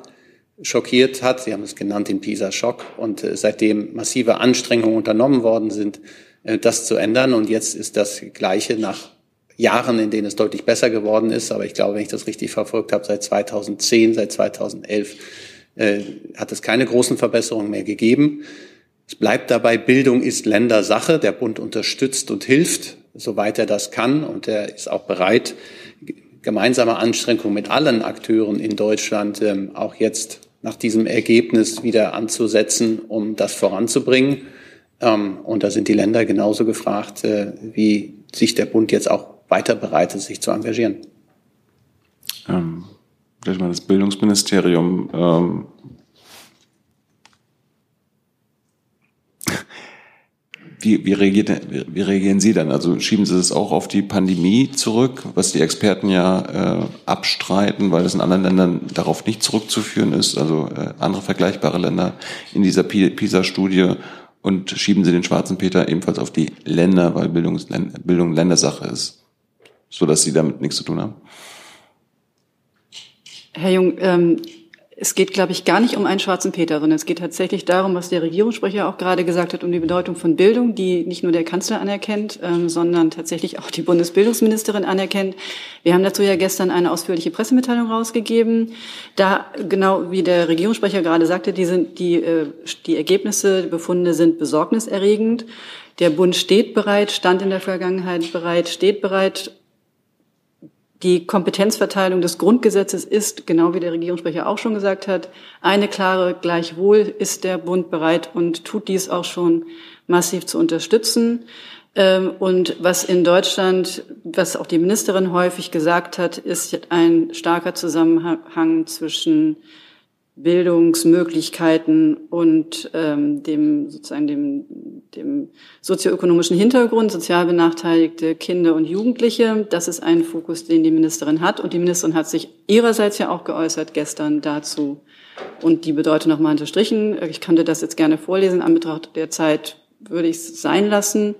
schockiert hat. Sie haben es genannt, den PISA-Schock. Und äh, seitdem massive Anstrengungen unternommen worden sind, äh, das zu ändern. Und jetzt ist das Gleiche nach Jahren, in denen es deutlich besser geworden ist. Aber ich glaube, wenn ich das richtig verfolgt habe, seit 2010, seit 2011 äh, hat es keine großen Verbesserungen mehr gegeben. Es bleibt dabei, Bildung ist Ländersache. Der Bund unterstützt und hilft, soweit er das kann. Und er ist auch bereit, gemeinsame Anstrengungen mit allen Akteuren in Deutschland ähm, auch jetzt nach diesem Ergebnis wieder anzusetzen, um das voranzubringen. Ähm, und da sind die Länder genauso gefragt, äh, wie sich der Bund jetzt auch weiter bereit ist, sich zu engagieren. Ähm, vielleicht mal das Bildungsministerium Wie, wie, reagiert, wie reagieren Sie dann? Also schieben Sie das auch auf die Pandemie zurück, was die Experten ja äh, abstreiten, weil es in anderen Ländern darauf nicht zurückzuführen ist, also äh, andere vergleichbare Länder in dieser PISA-Studie und schieben Sie den schwarzen Peter ebenfalls auf die Länder, weil Bildung, Bildung Ländersache ist, so dass Sie damit nichts zu tun haben? Herr Jung, ähm, es geht, glaube ich, gar nicht um einen schwarzen Peter, sondern es geht tatsächlich darum, was der Regierungssprecher auch gerade gesagt hat, um die Bedeutung von Bildung, die nicht nur der Kanzler anerkennt, ähm, sondern tatsächlich auch die Bundesbildungsministerin anerkennt. Wir haben dazu ja gestern eine ausführliche Pressemitteilung rausgegeben. Da, genau wie der Regierungssprecher gerade sagte, die, sind, die, äh, die Ergebnisse, die Befunde sind besorgniserregend. Der Bund steht bereit, stand in der Vergangenheit bereit, steht bereit, die Kompetenzverteilung des Grundgesetzes ist, genau wie der Regierungssprecher auch schon gesagt hat, eine klare. Gleichwohl ist der Bund bereit und tut dies auch schon massiv zu unterstützen. Ähm, und was in Deutschland, was auch die Ministerin häufig gesagt hat, ist ein starker Zusammenhang zwischen Bildungsmöglichkeiten und ähm, dem sozusagen dem, dem sozioökonomischen Hintergrund, sozial benachteiligte Kinder und Jugendliche. Das ist ein Fokus, den die Ministerin hat. Und die Ministerin hat sich ihrerseits ja auch geäußert gestern dazu und die Bedeutung nochmal unterstrichen. Ich könnte das jetzt gerne vorlesen. An Betracht der Zeit würde ich es sein lassen.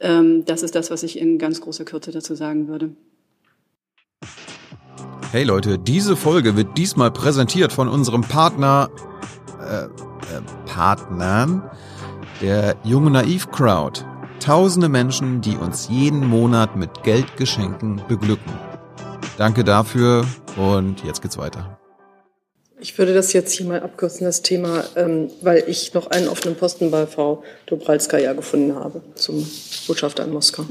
Ähm, das ist das, was ich in ganz großer Kürze dazu sagen würde. Hey Leute, diese Folge wird diesmal präsentiert von unserem Partner, äh, äh, Partnern, der Junge Naiv Crowd. Tausende Menschen, die uns jeden Monat mit Geldgeschenken beglücken. Danke dafür und jetzt geht's weiter. Ich würde das jetzt hier mal abkürzen, das Thema, ähm, weil ich noch einen offenen Posten bei Frau Dobralska gefunden habe zum Botschafter in Moskau.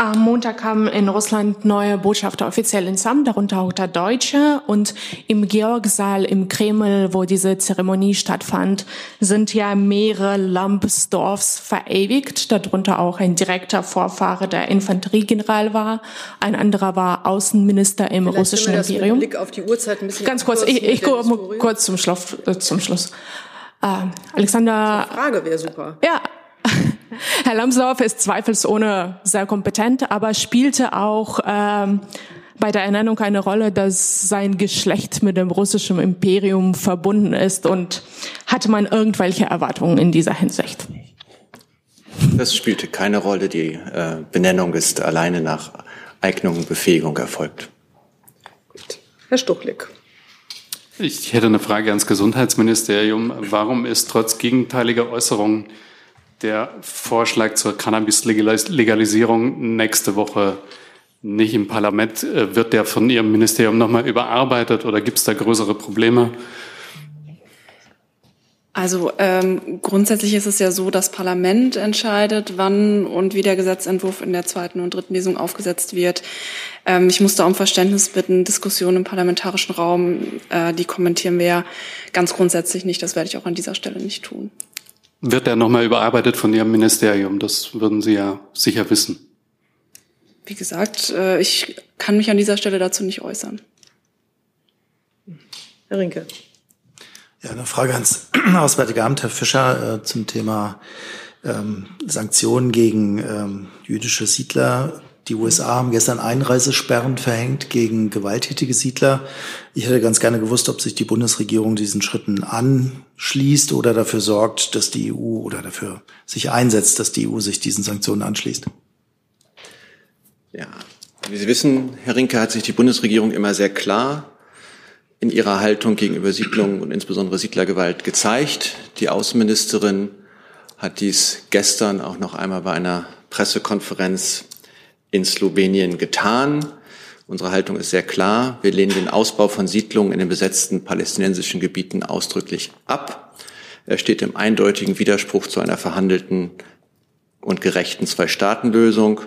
Am Montag kamen in Russland neue Botschafter offiziell ins Amt, darunter auch der Deutsche. Und im Georgsaal im Kreml, wo diese Zeremonie stattfand, sind ja mehrere Lambsdorffs verewigt, darunter auch ein direkter Vorfahre der Infanteriegeneral war. Ein anderer war Außenminister im Vielleicht russischen wir das Imperium. Blick auf die Uhrzeit ein bisschen Ganz kurz, ich, ich komme kurz zum Schluss. Äh, zum Schluss. Äh, Alexander. Frage wäre super. Ja, Herr Lambsdorff ist zweifelsohne sehr kompetent, aber spielte auch ähm, bei der Ernennung eine Rolle, dass sein Geschlecht mit dem russischen Imperium verbunden ist und hatte man irgendwelche Erwartungen in dieser Hinsicht? Das spielte keine Rolle. Die äh, Benennung ist alleine nach Eignung und Befähigung erfolgt. Herr Stuchlik. Ich hätte eine Frage ans Gesundheitsministerium. Warum ist trotz gegenteiliger Äußerungen der Vorschlag zur Cannabis-Legalisierung nächste Woche nicht im Parlament. Äh, wird der von Ihrem Ministerium nochmal überarbeitet oder gibt es da größere Probleme? Also ähm, grundsätzlich ist es ja so, das Parlament entscheidet, wann und wie der Gesetzentwurf in der zweiten und dritten Lesung aufgesetzt wird. Ähm, ich muss da um Verständnis bitten. Diskussionen im parlamentarischen Raum, äh, die kommentieren wir ja ganz grundsätzlich nicht. Das werde ich auch an dieser Stelle nicht tun. Wird der nochmal überarbeitet von Ihrem Ministerium? Das würden Sie ja sicher wissen. Wie gesagt, äh, ich kann mich an dieser Stelle dazu nicht äußern. Herr Rinke. Ja, eine Frage ans Auswärtige Amt, Herr Fischer, äh, zum Thema ähm, Sanktionen gegen ähm, jüdische Siedler, Die USA haben gestern Einreisesperren verhängt gegen gewalttätige Siedler. Ich hätte ganz gerne gewusst, ob sich die Bundesregierung diesen Schritten anschließt oder dafür sorgt, dass die EU oder dafür sich einsetzt, dass die EU sich diesen Sanktionen anschließt. Ja, wie Sie wissen, Herr Rinke, hat sich die Bundesregierung immer sehr klar in ihrer Haltung gegenüber Siedlungen und insbesondere Siedlergewalt gezeigt. Die Außenministerin hat dies gestern auch noch einmal bei einer Pressekonferenz in Slowenien getan. Unsere Haltung ist sehr klar. Wir lehnen den Ausbau von Siedlungen in den besetzten palästinensischen Gebieten ausdrücklich ab. Er steht im eindeutigen Widerspruch zu einer verhandelten und gerechten Zwei-Staaten-Lösung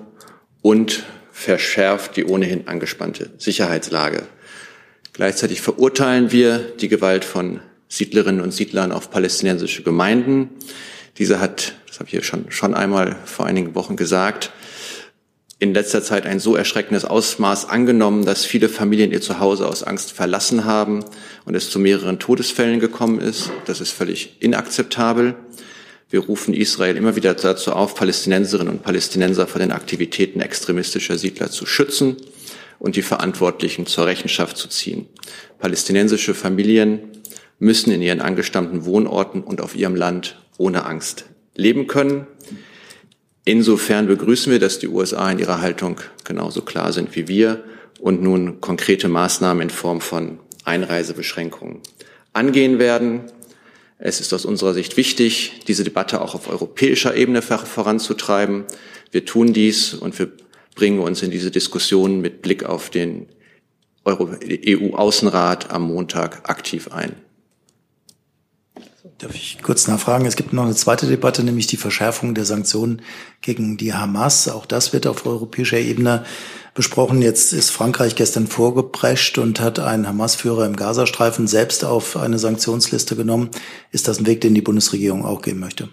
und verschärft die ohnehin angespannte Sicherheitslage. Gleichzeitig verurteilen wir die Gewalt von Siedlerinnen und Siedlern auf palästinensische Gemeinden. Diese hat, das habe ich hier schon, schon einmal vor einigen Wochen gesagt, in letzter Zeit ein so erschreckendes Ausmaß angenommen, dass viele Familien ihr Zuhause aus Angst verlassen haben und es zu mehreren Todesfällen gekommen ist. Das ist völlig inakzeptabel. Wir rufen Israel immer wieder dazu auf, Palästinenserinnen und Palästinenser vor den Aktivitäten extremistischer Siedler zu schützen und die Verantwortlichen zur Rechenschaft zu ziehen. Palästinensische Familien müssen in ihren angestammten Wohnorten und auf ihrem Land ohne Angst leben können. Insofern begrüßen wir, dass die USA in ihrer Haltung genauso klar sind wie wir und nun konkrete Maßnahmen in Form von Einreisebeschränkungen angehen werden. Es ist aus unserer Sicht wichtig, diese Debatte auch auf europäischer Ebene voranzutreiben. Wir tun dies und wir bringen uns in diese Diskussion mit Blick auf den EU-Außenrat am Montag aktiv ein. Darf ich kurz nachfragen? Es gibt noch eine zweite Debatte, nämlich die Verschärfung der Sanktionen gegen die Hamas. Auch das wird auf europäischer Ebene besprochen. Jetzt ist Frankreich gestern vorgeprescht und hat einen Hamas-Führer im Gazastreifen selbst auf eine Sanktionsliste genommen. Ist das ein Weg, den die Bundesregierung auch gehen möchte?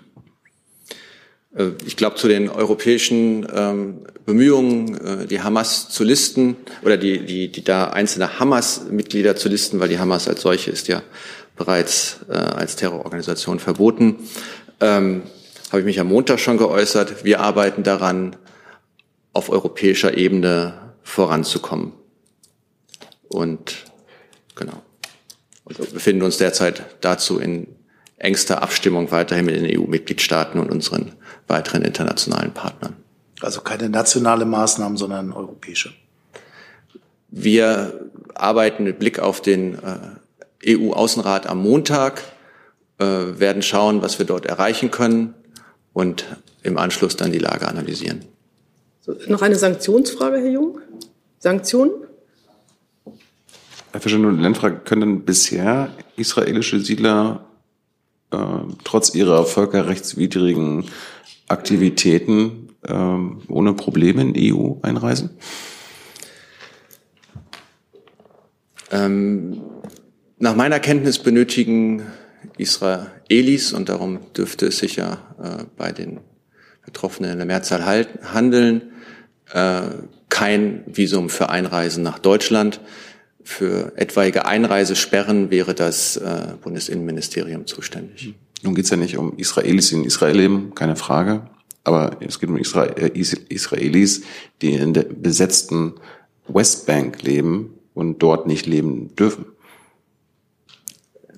Äh, ich glaube, zu den europäischen ähm, Bemühungen, äh, die Hamas zu listen oder die, die, die da einzelne Hamas-Mitglieder zu listen, weil die Hamas als solche ist ja bereits äh, als Terrororganisation verboten. Ähm, habe ich mich am Montag schon geäußert. Wir arbeiten daran, auf europäischer Ebene voranzukommen. Und genau. Und wir befinden uns derzeit dazu in engster Abstimmung weiterhin mit den EU-Mitgliedstaaten und unseren weiteren internationalen Partnern. Also keine nationale Maßnahmen, sondern europäische. Wir arbeiten mit Blick auf den äh, EU-Außenrat am Montag, äh, werden schauen, was wir dort erreichen können und im Anschluss dann die Lage analysieren. So, noch eine Sanktionsfrage, Herr Jung? Sanktionen? Herr Fischer, nur eine Landfrage. Können bisher israelische Siedler äh, trotz ihrer völkerrechtswidrigen Aktivitäten äh, ohne Probleme in die EU einreisen? Ähm, nach meiner Kenntnis benötigen Israelis, und darum dürfte es sich ja äh, bei den Betroffenen in der Mehrzahl halt, handeln, äh, kein Visum für Einreisen nach Deutschland. Für etwaige Einreisesperren wäre das äh, Bundesinnenministerium zuständig. Nun geht es ja nicht um Israelis, die in Israel leben, keine Frage. Aber es geht um Isra äh, Israelis, die in der besetzten Westbank leben und dort nicht leben dürfen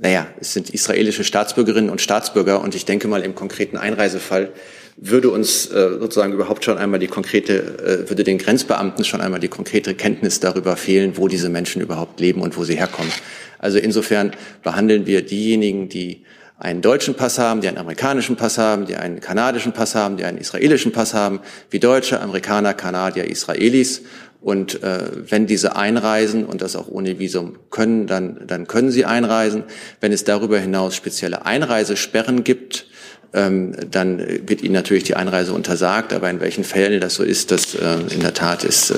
naja, es sind israelische Staatsbürgerinnen und Staatsbürger und ich denke mal im konkreten Einreisefall würde uns äh, sozusagen überhaupt schon einmal die konkrete, äh, würde den Grenzbeamten schon einmal die konkrete Kenntnis darüber fehlen, wo diese Menschen überhaupt leben und wo sie herkommen. Also insofern behandeln wir diejenigen, die einen deutschen Pass haben, die einen amerikanischen Pass haben, die einen kanadischen Pass haben, die einen israelischen Pass haben, wie Deutsche, Amerikaner, Kanadier, Israelis. Und äh, wenn diese einreisen und das auch ohne Visum können, dann, dann können sie einreisen. Wenn es darüber hinaus spezielle Einreisesperren gibt, ähm, dann wird ihnen natürlich die Einreise untersagt. Aber in welchen Fällen das so ist, das äh, in der Tat ist äh,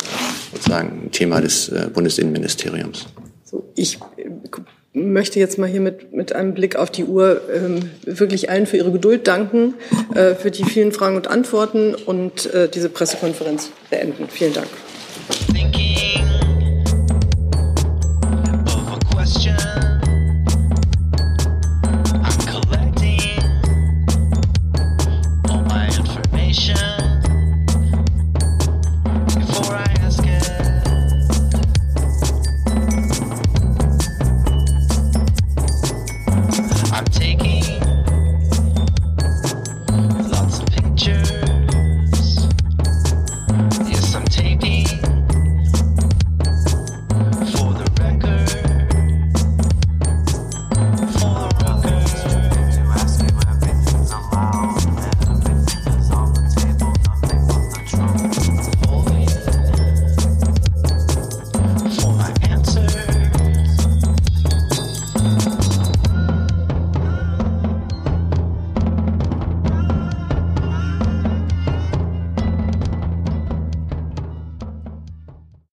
sozusagen ein Thema des äh, Bundesinnenministeriums. So, ich äh, möchte jetzt mal hier mit, mit einem Blick auf die Uhr ähm, wirklich allen für ihre Geduld danken, äh, für die vielen Fragen und Antworten und äh, diese Pressekonferenz beenden. Vielen Dank. thinking of a question.